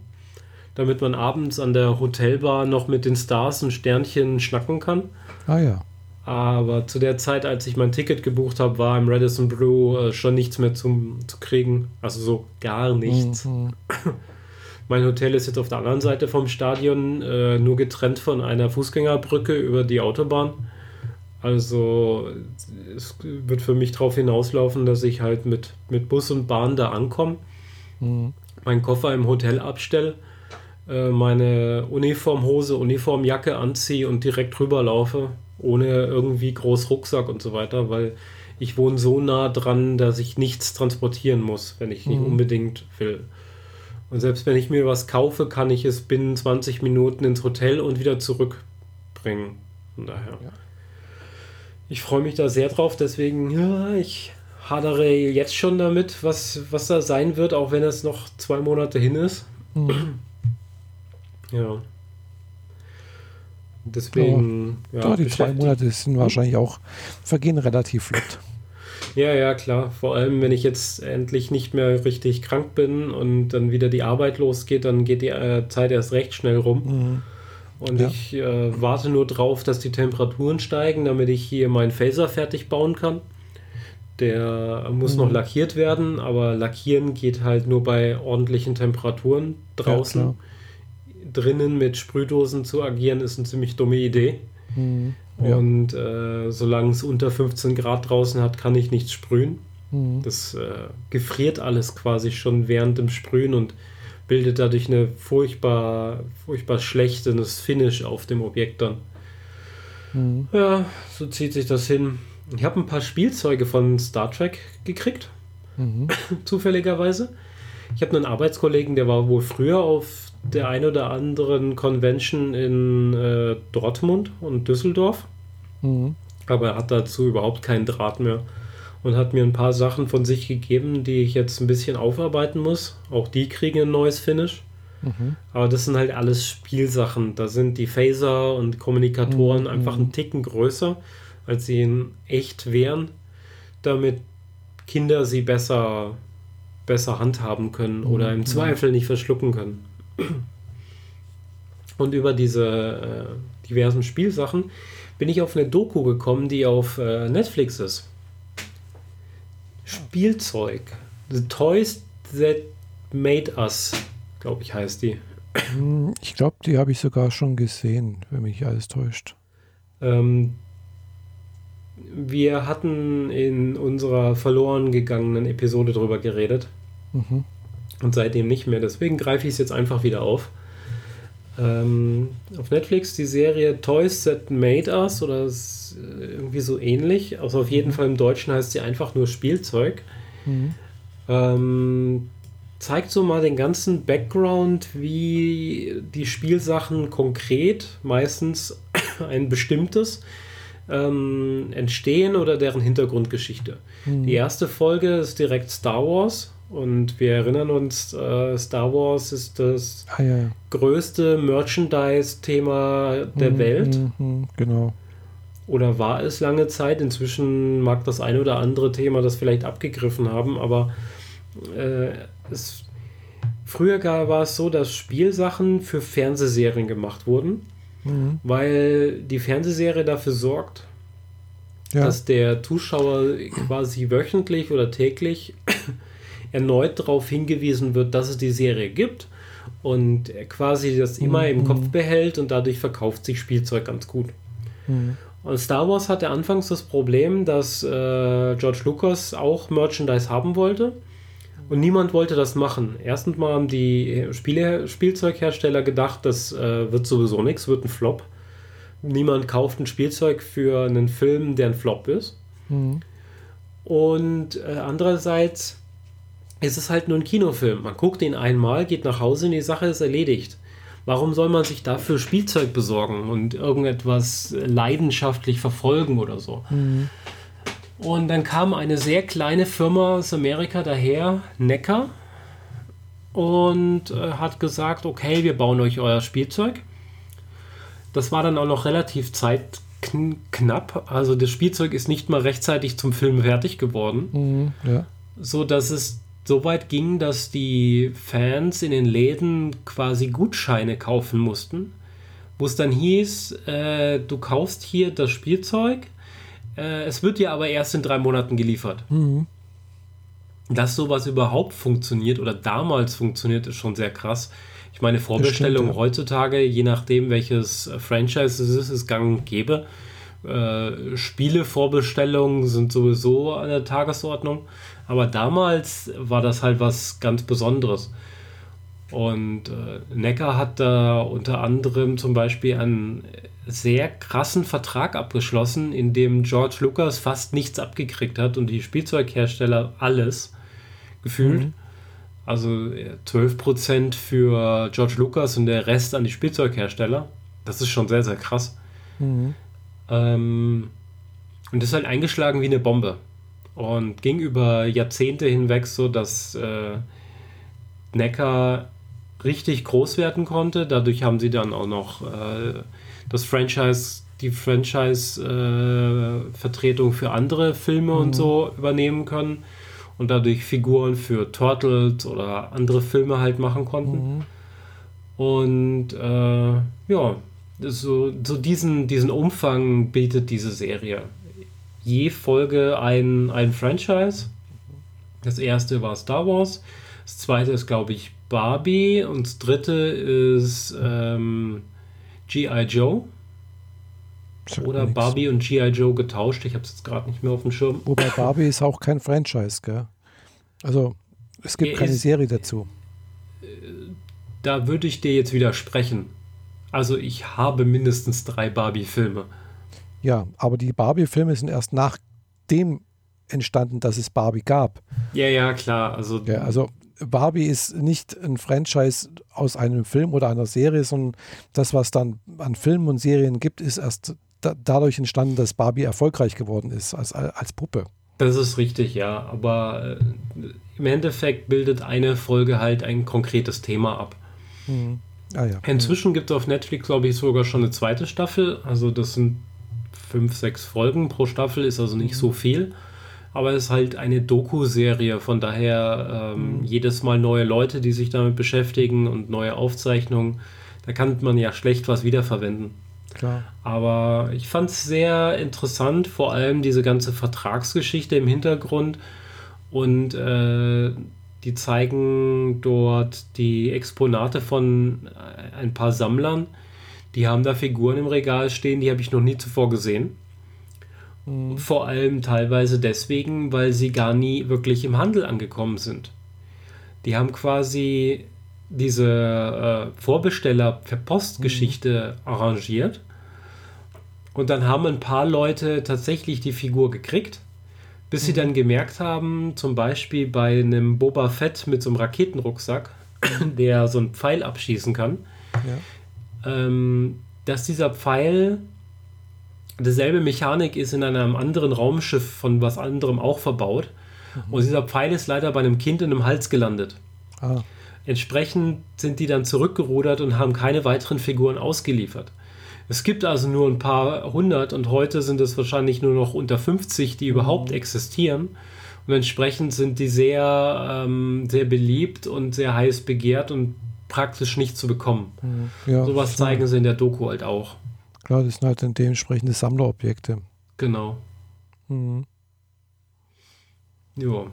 damit man abends an der Hotelbar noch mit den Stars und Sternchen schnacken kann. Ah ja. Aber zu der Zeit, als ich mein Ticket gebucht habe, war im Radisson Blue äh, schon nichts mehr zum, zu kriegen. Also so gar nichts. Mhm. Mein Hotel ist jetzt auf der anderen Seite vom Stadion, äh, nur getrennt von einer Fußgängerbrücke über die Autobahn. Also es wird für mich darauf hinauslaufen, dass ich halt mit, mit Bus und Bahn da ankomme, mhm. meinen Koffer im Hotel abstelle, äh, meine Uniformhose, Uniformjacke anziehe und direkt rüberlaufe, ohne irgendwie groß Rucksack und so weiter, weil ich wohne so nah dran, dass ich nichts transportieren muss, wenn ich nicht Mhm. unbedingt will. Und selbst wenn ich mir was kaufe, kann ich es binnen 20 Minuten ins Hotel und wieder zurückbringen. Von daher. Ja. Ich freue mich da sehr drauf, deswegen, ja, ich hadere jetzt schon damit, was, was da sein wird, auch wenn es noch zwei Monate hin ist. Mhm. Ja. Deswegen, ja, Ja, die zwei Monate sind wahrscheinlich auch, vergehen relativ flott. Ja, ja, klar. Vor allem, wenn ich jetzt endlich nicht mehr richtig krank bin und dann wieder die Arbeit losgeht, dann geht die äh, Zeit erst recht schnell rum. Mhm. Und Ja. ich äh, warte nur drauf, dass die Temperaturen steigen, damit ich hier meinen Phaser fertig bauen kann. Der muss Mhm. noch lackiert werden, aber lackieren geht halt nur bei ordentlichen Temperaturen draußen. klar. Drinnen mit Sprühdosen zu agieren, ist eine ziemlich dumme Idee. Mhm. Ja. Und äh, solange es unter 15 Grad draußen hat, kann ich nichts sprühen. Mhm. Das äh, gefriert alles quasi schon während dem Sprühen und bildet dadurch eine furchtbar, furchtbar schlechtes Finish auf dem Objekt dann. Mhm. Ja, so zieht sich das hin. Ich habe ein paar Spielzeuge von Star Trek gekriegt, Mhm. *clears throat* zufälligerweise. Ich habe einen Arbeitskollegen, der war wohl früher auf der ein oder anderen Convention in äh, Dortmund und Düsseldorf. Mhm. Aber er hat dazu überhaupt keinen Draht mehr und hat mir ein paar Sachen von sich gegeben, die ich jetzt ein bisschen aufarbeiten muss. Auch die kriegen ein neues Finish. Mhm. Aber das sind halt alles Spielsachen. Da sind die Phaser und Kommunikatoren Mhm. einfach einen Ticken größer, als sie in echt wären, damit Kinder sie besser, besser handhaben können oder im Mhm. Zweifel nicht verschlucken können. Und über diese äh, diversen Spielsachen bin ich auf eine Doku gekommen, die auf äh, Netflix ist. Spielzeug. The Toys That Made Us, glaube ich, heißt die. Ich glaube, die habe ich sogar schon gesehen, wenn mich alles täuscht. Ähm, wir hatten in unserer verloren gegangenen Episode drüber geredet Mhm. Und seitdem nicht mehr. Deswegen greife ich es jetzt einfach wieder auf. Ähm, auf Netflix die Serie Toys That Made Us oder s- irgendwie so ähnlich. Also auf jeden Fall im Deutschen heißt sie einfach nur Spielzeug. Mhm. Ähm, zeigt so mal den ganzen Background, wie die Spielsachen konkret, meistens *coughs* ein bestimmtes, ähm, entstehen oder deren Hintergrundgeschichte. Mhm. Die erste Folge ist direkt Star Wars und wir erinnern uns, äh, Star Wars ist das Ah, ja, ja. größte Merchandise-Thema der Mhm, Welt mhm, Genau. oder war es lange Zeit. Inzwischen mag das eine oder andere Thema das vielleicht abgegriffen haben, aber äh, es, früher gar, war es so, dass Spielsachen für Fernsehserien gemacht wurden, Mhm. weil die Fernsehserie dafür sorgt, Ja. dass der Zuschauer quasi wöchentlich oder täglich erneut darauf hingewiesen wird, dass es die Serie gibt und quasi das immer im Mhm. Kopf behält und dadurch verkauft sich Spielzeug ganz gut. Mhm. Und Star Wars hatte anfangs das Problem, dass äh, George Lucas auch Merchandise haben wollte und niemand wollte das machen. Erstens mal haben die Spiele Spielzeughersteller gedacht, das äh, wird sowieso nichts, wird ein Flop. Niemand kauft ein Spielzeug für einen Film, der ein Flop ist. Mhm. Und äh, andererseits ist es halt nur ein Kinofilm. Man guckt ihn einmal, geht nach Hause und die Sache ist erledigt. Warum soll man sich dafür Spielzeug besorgen und irgendetwas leidenschaftlich verfolgen oder so? Mhm. Und dann kam eine sehr kleine Firma aus Amerika daher, Necker, und äh, hat gesagt, okay, wir bauen euch euer Spielzeug. Das war dann auch noch relativ zeitknapp. Also das Spielzeug ist nicht mal rechtzeitig zum Film fertig geworden, Mhm. Ja. so dass es so weit ging, dass die Fans in den Läden quasi Gutscheine kaufen mussten, wo es dann hieß, äh, du kaufst hier das Spielzeug, äh, es wird dir aber erst in drei Monaten geliefert. Mhm. Dass sowas überhaupt funktioniert oder damals funktioniert, ist schon sehr krass. Ich meine, Vorbestellung ja. heutzutage, je nachdem welches Franchise es ist, ist gang und gäbe. Äh, Spiele-Vorbestellungen sind sowieso an der Tagesordnung. Aber damals war das halt was ganz Besonderes. Und äh, Necker hat da unter anderem zum Beispiel einen sehr krassen Vertrag abgeschlossen, in dem George Lucas fast nichts abgekriegt hat und die Spielzeughersteller alles gefühlt. Mhm. Also 12% für George Lucas und der Rest an die Spielzeughersteller. Das ist schon sehr, sehr krass. Mhm. Ähm, und ist halt eingeschlagen wie eine Bombe. Und ging über Jahrzehnte hinweg so, dass äh, Necker richtig groß werden konnte. Dadurch haben sie dann auch noch äh, das Franchise, die Franchise-Vertretung äh, für andere Filme mhm. und so übernehmen können und dadurch Figuren für Turtles oder andere Filme halt machen konnten. Mhm. Und äh, ja, so, so diesen, diesen Umfang bietet diese Serie. Je Folge ein, ein Franchise. Das erste war Star Wars. Das zweite ist, glaube ich, Barbie. Und das dritte ist ähm, G.I. Joe. Oder nix. Barbie und G.I. Joe getauscht. Ich habe es jetzt gerade nicht mehr auf dem Schirm. Wobei Barbie ist auch kein Franchise, gell? Also es gibt keine ist, Serie dazu. Da würde ich dir jetzt widersprechen. Also ich habe mindestens drei Barbie-Filme. Ja, aber die Barbie-Filme sind erst nachdem entstanden, dass es Barbie gab. Ja, ja, klar. Also, ja, also Barbie ist nicht ein Franchise aus einem Film oder einer Serie, sondern das, was dann an Filmen und Serien gibt, ist erst da, dadurch entstanden, dass Barbie erfolgreich geworden ist als, als Puppe. Das ist richtig, ja. Aber äh, im Endeffekt bildet eine Folge halt ein konkretes Thema ab. Mhm. Ah, ja. Inzwischen gibt es auf Netflix, glaube ich, sogar schon eine zweite Staffel. Also das sind fünf, sechs Folgen pro Staffel, ist also nicht mhm. so viel. Aber es ist halt eine Doku-Serie, von daher ähm, mhm. jedes Mal neue Leute, die sich damit beschäftigen und neue Aufzeichnungen. Da kann man ja schlecht was wiederverwenden. Klar. Aber ich fand es sehr interessant, vor allem diese ganze Vertragsgeschichte im Hintergrund. Und äh, die zeigen dort die Exponate von ein paar Sammlern. Die haben da Figuren im Regal stehen, die habe ich noch nie zuvor gesehen. Mhm. Vor allem teilweise deswegen, weil sie gar nie wirklich im Handel angekommen sind. Die haben quasi diese äh, Vorbesteller per Postgeschichte mhm. arrangiert. Und dann haben ein paar Leute tatsächlich die Figur gekriegt bis sie dann gemerkt haben, zum Beispiel bei einem Boba Fett mit so einem Raketenrucksack, *clears throat* der so einen Pfeil abschießen kann, ja. Ähm, dass dieser Pfeil dieselbe Mechanik ist in einem anderen Raumschiff von was anderem auch verbaut. Mhm. Und dieser Pfeil ist leider bei einem Kind in einem Hals gelandet. Ah. Entsprechend sind die dann zurückgerudert und haben keine weiteren Figuren ausgeliefert. Es gibt also nur ein paar hundert und heute sind es wahrscheinlich nur noch unter 50, die überhaupt mhm. existieren. Und entsprechend sind die sehr, ähm, sehr beliebt und sehr heiß begehrt und praktisch nicht zu bekommen. Ja, Sowas zeigen sie in der Doku halt auch. Klar, das sind halt dann dementsprechende Sammlerobjekte. Genau. Mhm. Ja.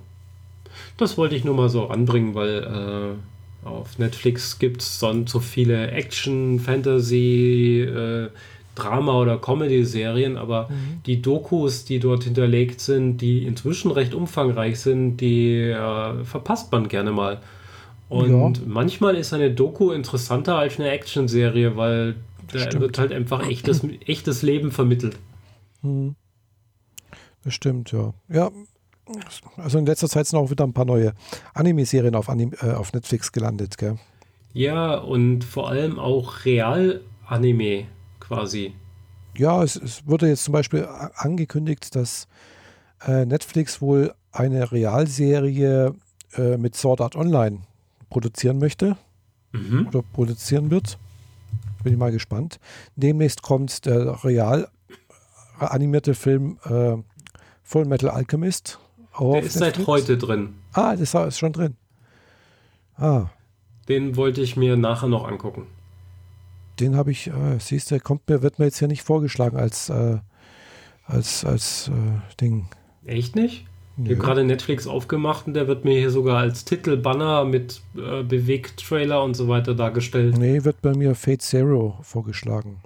Das wollte ich nur mal so anbringen, weil äh, auf Netflix gibt es sonst so viele Action, Fantasy, äh, Drama- oder Comedy-Serien, aber mhm. die Dokus, die dort hinterlegt sind, die inzwischen recht umfangreich sind, die äh, verpasst man gerne mal. Und ja. manchmal ist eine Doku interessanter als eine Action-Serie, weil da Stimmt. wird halt einfach echtes, echtes Leben vermittelt. Mhm. Das stimmt, ja. Ja, also in letzter Zeit sind auch wieder ein paar neue Anime-Serien auf, Anim äh, auf Netflix gelandet, gell? Ja, und vor allem auch Real-Anime quasi. Ja, es, es, wurde jetzt zum Beispiel angekündigt, dass äh, Netflix wohl eine Realserie äh, mit Sword Art Online produzieren möchte mhm. oder produzieren wird. Bin ich mal gespannt. Demnächst kommt der real animierte Film äh, Full Metal Alchemist der ist Netflix? seit heute drin. Ah, das ist schon drin. Ah. Den wollte ich mir nachher noch angucken. Den habe ich, äh, siehst du, kommt mir, wird mir jetzt hier nicht vorgeschlagen als, äh, als, als äh, Ding. Echt nicht? Ich habe gerade Netflix aufgemacht und der wird mir hier sogar als Titelbanner mit äh, Bewegtrailer und so weiter dargestellt. Nee, wird bei mir Fate Zero vorgeschlagen.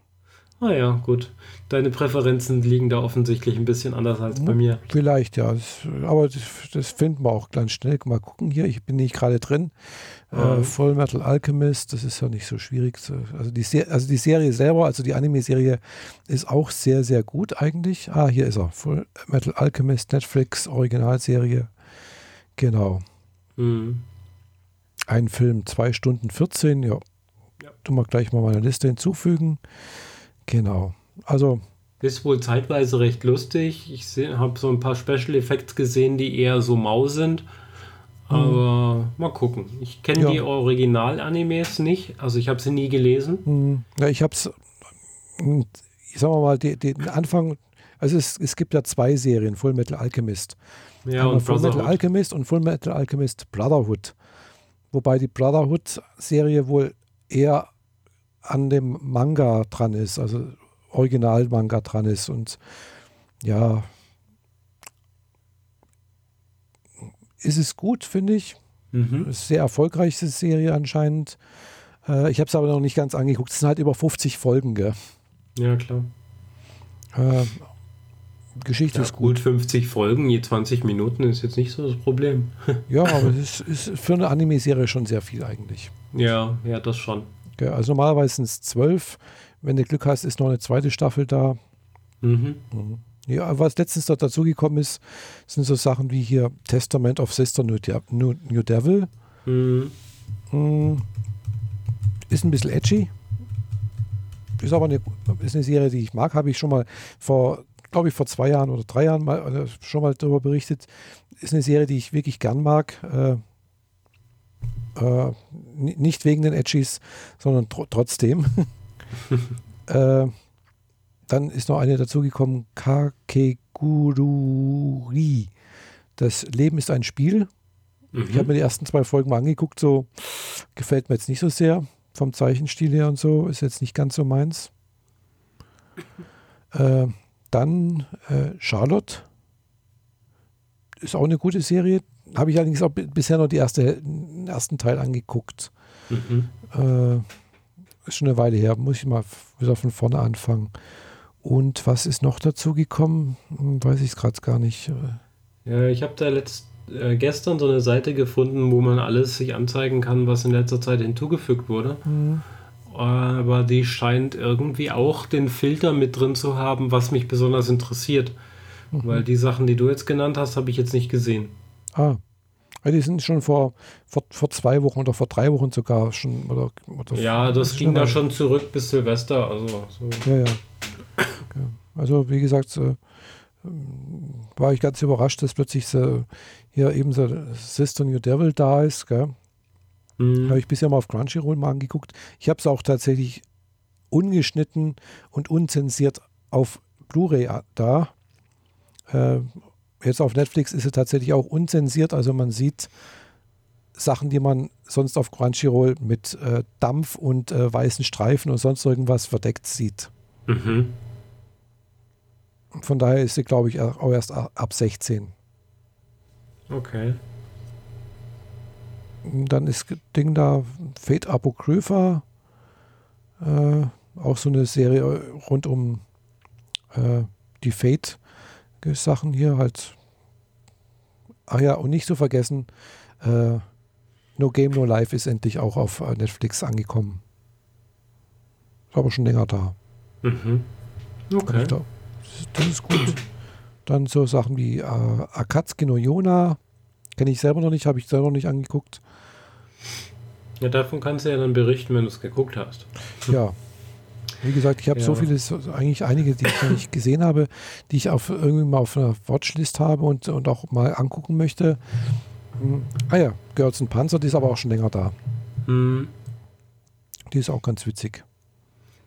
Ah ja, gut. Deine Präferenzen liegen da offensichtlich ein bisschen anders als bei mir. Vielleicht, ja. Das, aber das, das, finden wir auch ganz schnell. Mal gucken hier, ich bin nicht gerade drin. Mhm. Äh, Full Metal Alchemist, das ist ja nicht so schwierig. Also die, also die Serie selber, also die Anime-Serie, ist auch sehr, sehr gut eigentlich. Ah, hier ist er. Full Metal Alchemist, Netflix, Originalserie. Genau. Mhm. Ein Film, 2 Stunden 14, ja. ja. Tun wir gleich mal meine Liste hinzufügen. Genau. Also. Ist wohl zeitweise recht lustig. Ich habe so ein paar Special Effects gesehen, die eher so mau sind. Aber mhm. mal gucken. Ich kenne ja. die Original-Animes nicht. Also ich habe sie nie gelesen. Mhm. Ja, ich habe es, ich sag mal, den, den Anfang, also es, es gibt ja zwei Serien, Full Metal Alchemist. Ja, und Full Metal Alchemist und Full Metal Alchemist Brotherhood. Wobei die Brotherhood-Serie wohl eher an dem Manga dran ist, also Original-Manga dran ist. Und ja, ist es gut, finde ich. Mhm. Ist sehr erfolgreiche Serie anscheinend. Äh, ich habe es aber noch nicht ganz angeguckt. Es sind halt über 50 Folgen, gell? Ja, klar. Äh, Geschichte ja, ist gut. Gut 50 Folgen, je 20 Minuten ist jetzt nicht so das Problem. *laughs* ja, aber es ist, ist für eine Anime-Serie schon sehr viel eigentlich. Ja, ja, das schon. Also normalerweise sind es zwölf. Wenn du Glück hast, ist noch eine zweite Staffel da. Mhm. mhm. Ja, was letztens dort dazugekommen ist, sind so Sachen wie hier Testament of Sister New, De New, New Devil. Mhm. Mhm. Ist ein bisschen edgy. Ist aber eine, ist eine Serie, die ich mag. Habe ich schon mal vor, glaube ich, vor zwei Jahren oder drei Jahren mal also schon mal darüber berichtet. Ist eine Serie, die ich wirklich gern mag. Äh, äh, nicht wegen den Edgys, sondern tr trotzdem. *laughs* äh, dann ist noch eine dazugekommen, Kakegururi. Das Leben ist ein Spiel. Mhm. Ich habe mir die ersten zwei Folgen mal angeguckt, so gefällt mir jetzt nicht so sehr. Vom Zeichenstil her und so, ist jetzt nicht ganz so meins. *laughs* Äh, dann äh, Charlotte. Ist auch eine gute Serie. Habe ich allerdings auch bisher noch die erste, den ersten Teil angeguckt. Mhm. Äh, ist schon eine Weile her. Muss ich mal wieder von vorne anfangen. Und was ist noch dazu gekommen? Hm, weiß ich es gerade gar nicht. Ja, ich habe da letzt, äh, gestern so eine Seite gefunden, wo man alles sich anzeigen kann, was in letzter Zeit hinzugefügt wurde. Mhm. Aber die scheint irgendwie auch den Filter mit drin zu haben, was mich besonders interessiert. Mhm. Weil die Sachen, die du jetzt genannt hast, habe ich jetzt nicht gesehen. Ah. Ja, die sind schon vor, vor, vor zwei Wochen oder vor drei Wochen sogar schon. Oder, oder ja, das ging da schon zurück bis Silvester. Also, so. Ja, ja. Also wie gesagt, äh, war ich ganz überrascht, dass plötzlich so, hier eben so Sister New Devil da ist. Gell? Mhm. Habe ich bisher mal auf Crunchyroll mal angeguckt. Ich habe es auch tatsächlich ungeschnitten und unzensiert auf Blu-ray da. Äh, jetzt auf Netflix ist es tatsächlich auch unzensiert, also man sieht Sachen, die man sonst auf Crunchyroll mit äh, Dampf und äh, weißen Streifen und sonst irgendwas verdeckt sieht. Mhm. Von daher ist sie, glaube ich, auch erst ab 16. Okay. Dann ist Ding da Fate Apocrypha. Äh, auch so eine Serie rund um äh, die Fate-Sachen hier halt. Ach ja, und nicht zu vergessen, äh, No Game No Life ist endlich auch auf äh, Netflix angekommen. Ist aber schon länger da. Mhm. Okay. Da, das ist gut. Dann so Sachen wie äh, Akatsuki no Yona. Kenne ich selber noch nicht, habe ich selber noch nicht angeguckt. Ja, davon kannst du ja dann berichten, wenn du es geguckt hast. Ja. Wie gesagt, ich habe ja. so viele, eigentlich einige, die ich noch nicht gesehen habe, die ich auf, irgendwie mal auf einer Watchlist habe und, und auch mal angucken möchte. Hm. Ah ja, Girls and Panzer, die ist aber auch schon länger da. Hm. Die ist auch ganz witzig.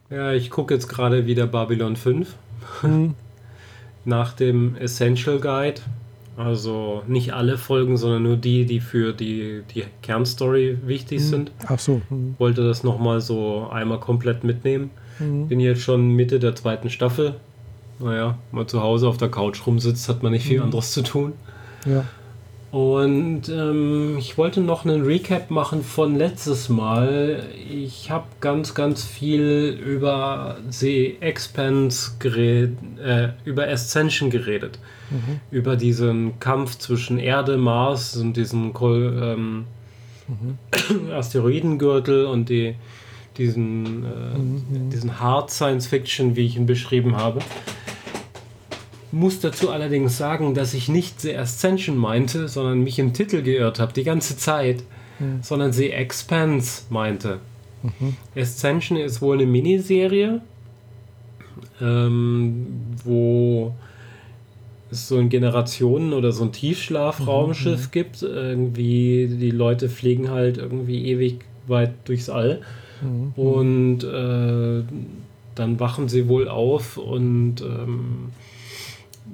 Ja, ich gucke jetzt gerade wieder Babylon 5. Nach dem Essential Guide. Also nicht alle Folgen, sondern nur die, die für die, die Kernstory wichtig hm. sind. Ach so. Hm. Wollte das nochmal so einmal komplett mitnehmen. Hm. Bin jetzt schon Mitte der zweiten Staffel. Naja, mal zu Hause auf der Couch rumsitzt, hat man nicht viel hm. anderes zu tun. Ja. Und ähm, ich wollte noch einen Recap machen von letztes Mal. Ich habe ganz, ganz viel über The Expanse geredet, äh, über Ascension geredet. Mhm. Über diesen Kampf zwischen Erde, Mars und diesem ähm, mhm. *clears throat* Asteroidengürtel und die, diesen, äh, mhm. diesen Hard Science Fiction, wie ich ihn beschrieben habe. Muss dazu allerdings sagen, dass ich nicht The Ascension meinte, sondern mich im Titel geirrt habe, die ganze Zeit, mhm. sondern The Expanse meinte. Mhm. Ascension ist wohl eine Miniserie, ähm, wo es so ein Generationen- oder so ein Tiefschlafraumschiff mhm. gibt. Irgendwie, die Leute fliegen halt irgendwie ewig weit durchs All. Mhm. Und äh, dann wachen sie wohl auf und ähm,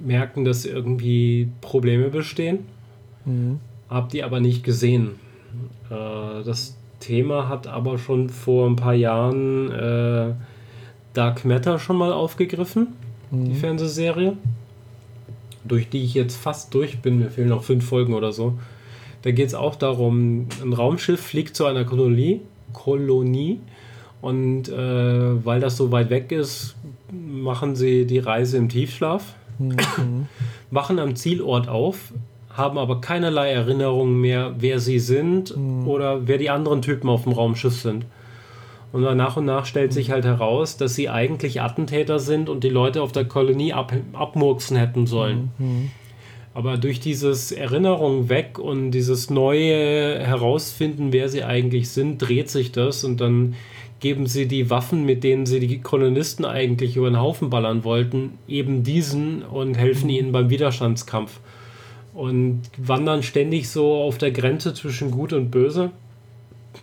merken, dass irgendwie Probleme bestehen. Mhm. Hab die aber nicht gesehen. Äh, das Thema hat aber schon vor ein paar Jahren äh, Dark Matter schon mal aufgegriffen, mhm. die Fernsehserie, durch die ich jetzt fast durch bin. Mir fehlen noch fünf Folgen oder so. Da geht es auch darum, ein Raumschiff fliegt zu einer Kolonie, Kolonie und äh, weil das so weit weg ist, machen sie die Reise im Tiefschlaf mhm. wachen am Zielort auf, haben aber keinerlei Erinnerungen mehr, wer sie sind mhm. oder wer die anderen Typen auf dem Raumschiff sind. Und dann nach und nach stellt sich halt heraus, dass sie eigentlich Attentäter sind und die Leute auf der Kolonie ab, abmurksen hätten sollen. Mhm. Aber durch dieses Erinnerung weg und dieses neue Herausfinden, wer sie eigentlich sind, dreht sich das und dann geben sie die Waffen, mit denen sie die Kolonisten eigentlich über den Haufen ballern wollten, eben diesen und helfen mhm. ihnen beim Widerstandskampf. Und wandern ständig so auf der Grenze zwischen Gut und Böse,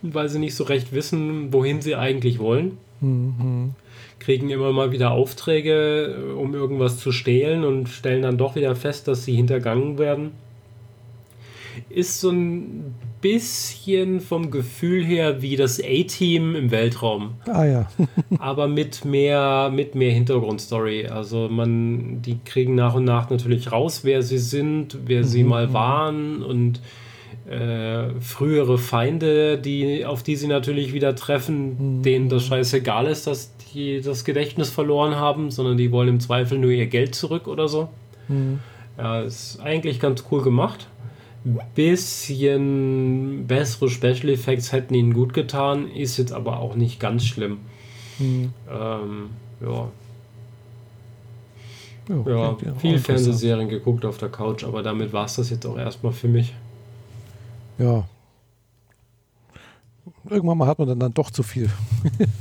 weil sie nicht so recht wissen, wohin sie eigentlich wollen. Mhm. Kriegen immer mal wieder Aufträge, äh, um irgendwas zu stehlen und stellen dann doch wieder fest, dass sie hintergangen werden. Ist so ein bisschen vom Gefühl her wie das A-Team im Weltraum. Ah ja. *laughs* aber mit mehr, mit mehr Hintergrundstory. Also man, die kriegen nach und nach natürlich raus, wer sie sind, wer mhm. sie mal waren und äh, frühere Feinde, die, auf die sie natürlich wieder treffen, mhm. denen das scheißegal ist, dass die das Gedächtnis verloren haben, sondern die wollen im Zweifel nur ihr Geld zurück oder so. Mhm. Ja, ist eigentlich ganz cool gemacht bisschen bessere Special Effects hätten ihnen gut getan, ist jetzt aber auch nicht ganz schlimm. Hm. Ähm, ja. Ja, ja viel Fernsehserien geguckt auf der Couch, aber damit war es das jetzt auch erstmal für mich. Ja. Irgendwann mal hat man dann, dann doch zu viel.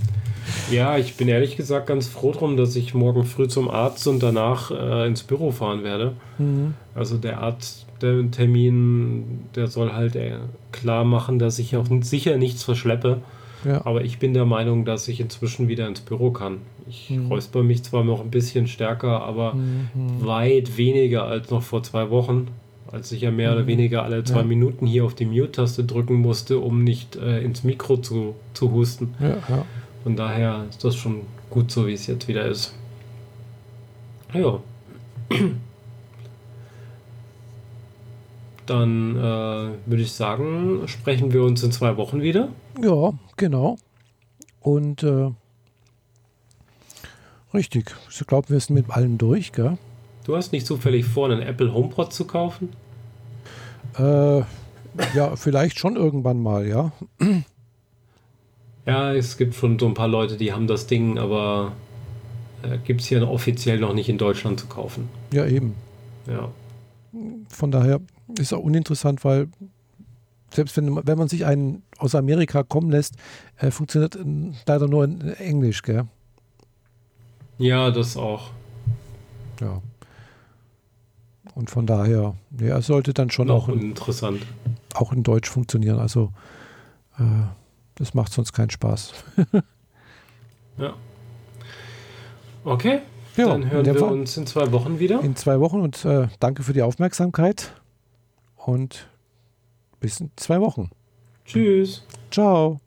*laughs* ja, ich bin ehrlich gesagt ganz froh drum, dass ich morgen früh zum Arzt und danach äh, ins Büro fahren werde. Mhm. Also der Arzt der Termin, der soll halt äh, klar machen, dass ich auch sicher nichts verschleppe. Ja. Aber ich bin der Meinung, dass ich inzwischen wieder ins Büro kann. Ich mhm. räusper mich zwar noch ein bisschen stärker, aber mhm. weit weniger als noch vor zwei Wochen, als ich ja mehr mhm. oder weniger alle zwei ja. Minuten hier auf die Mute-Taste drücken musste, um nicht äh, ins Mikro zu, zu husten. Ja, ja. Von daher ist das schon gut so, wie es jetzt wieder ist. Ja. *clears throat* Dann äh, würde ich sagen, sprechen wir uns in zwei Wochen wieder. Ja, genau. Und äh, richtig, ich glaube, wir sind mit allen durch, gell? Du hast nicht zufällig vor, einen Apple HomePod zu kaufen? Äh, ja, vielleicht schon irgendwann mal, ja. Ja, es gibt schon so ein paar Leute, die haben das Ding, aber äh, gibt es hier offiziell noch nicht in Deutschland zu kaufen. Ja, eben. Ja. Von daher, ist auch uninteressant, weil selbst wenn, wenn man sich einen aus Amerika kommen lässt, äh, funktioniert leider nur in Englisch, gell? Ja, das auch. Ja. Und von daher, ja, sollte dann schon auch interessant. auch in Deutsch funktionieren. Also äh, das macht sonst keinen Spaß. *laughs* ja. Okay. Ja, dann hören wir Fall uns in zwei Wochen wieder. In zwei Wochen und äh, danke für die Aufmerksamkeit und bis in zwei Wochen. Tschüss. Ciao.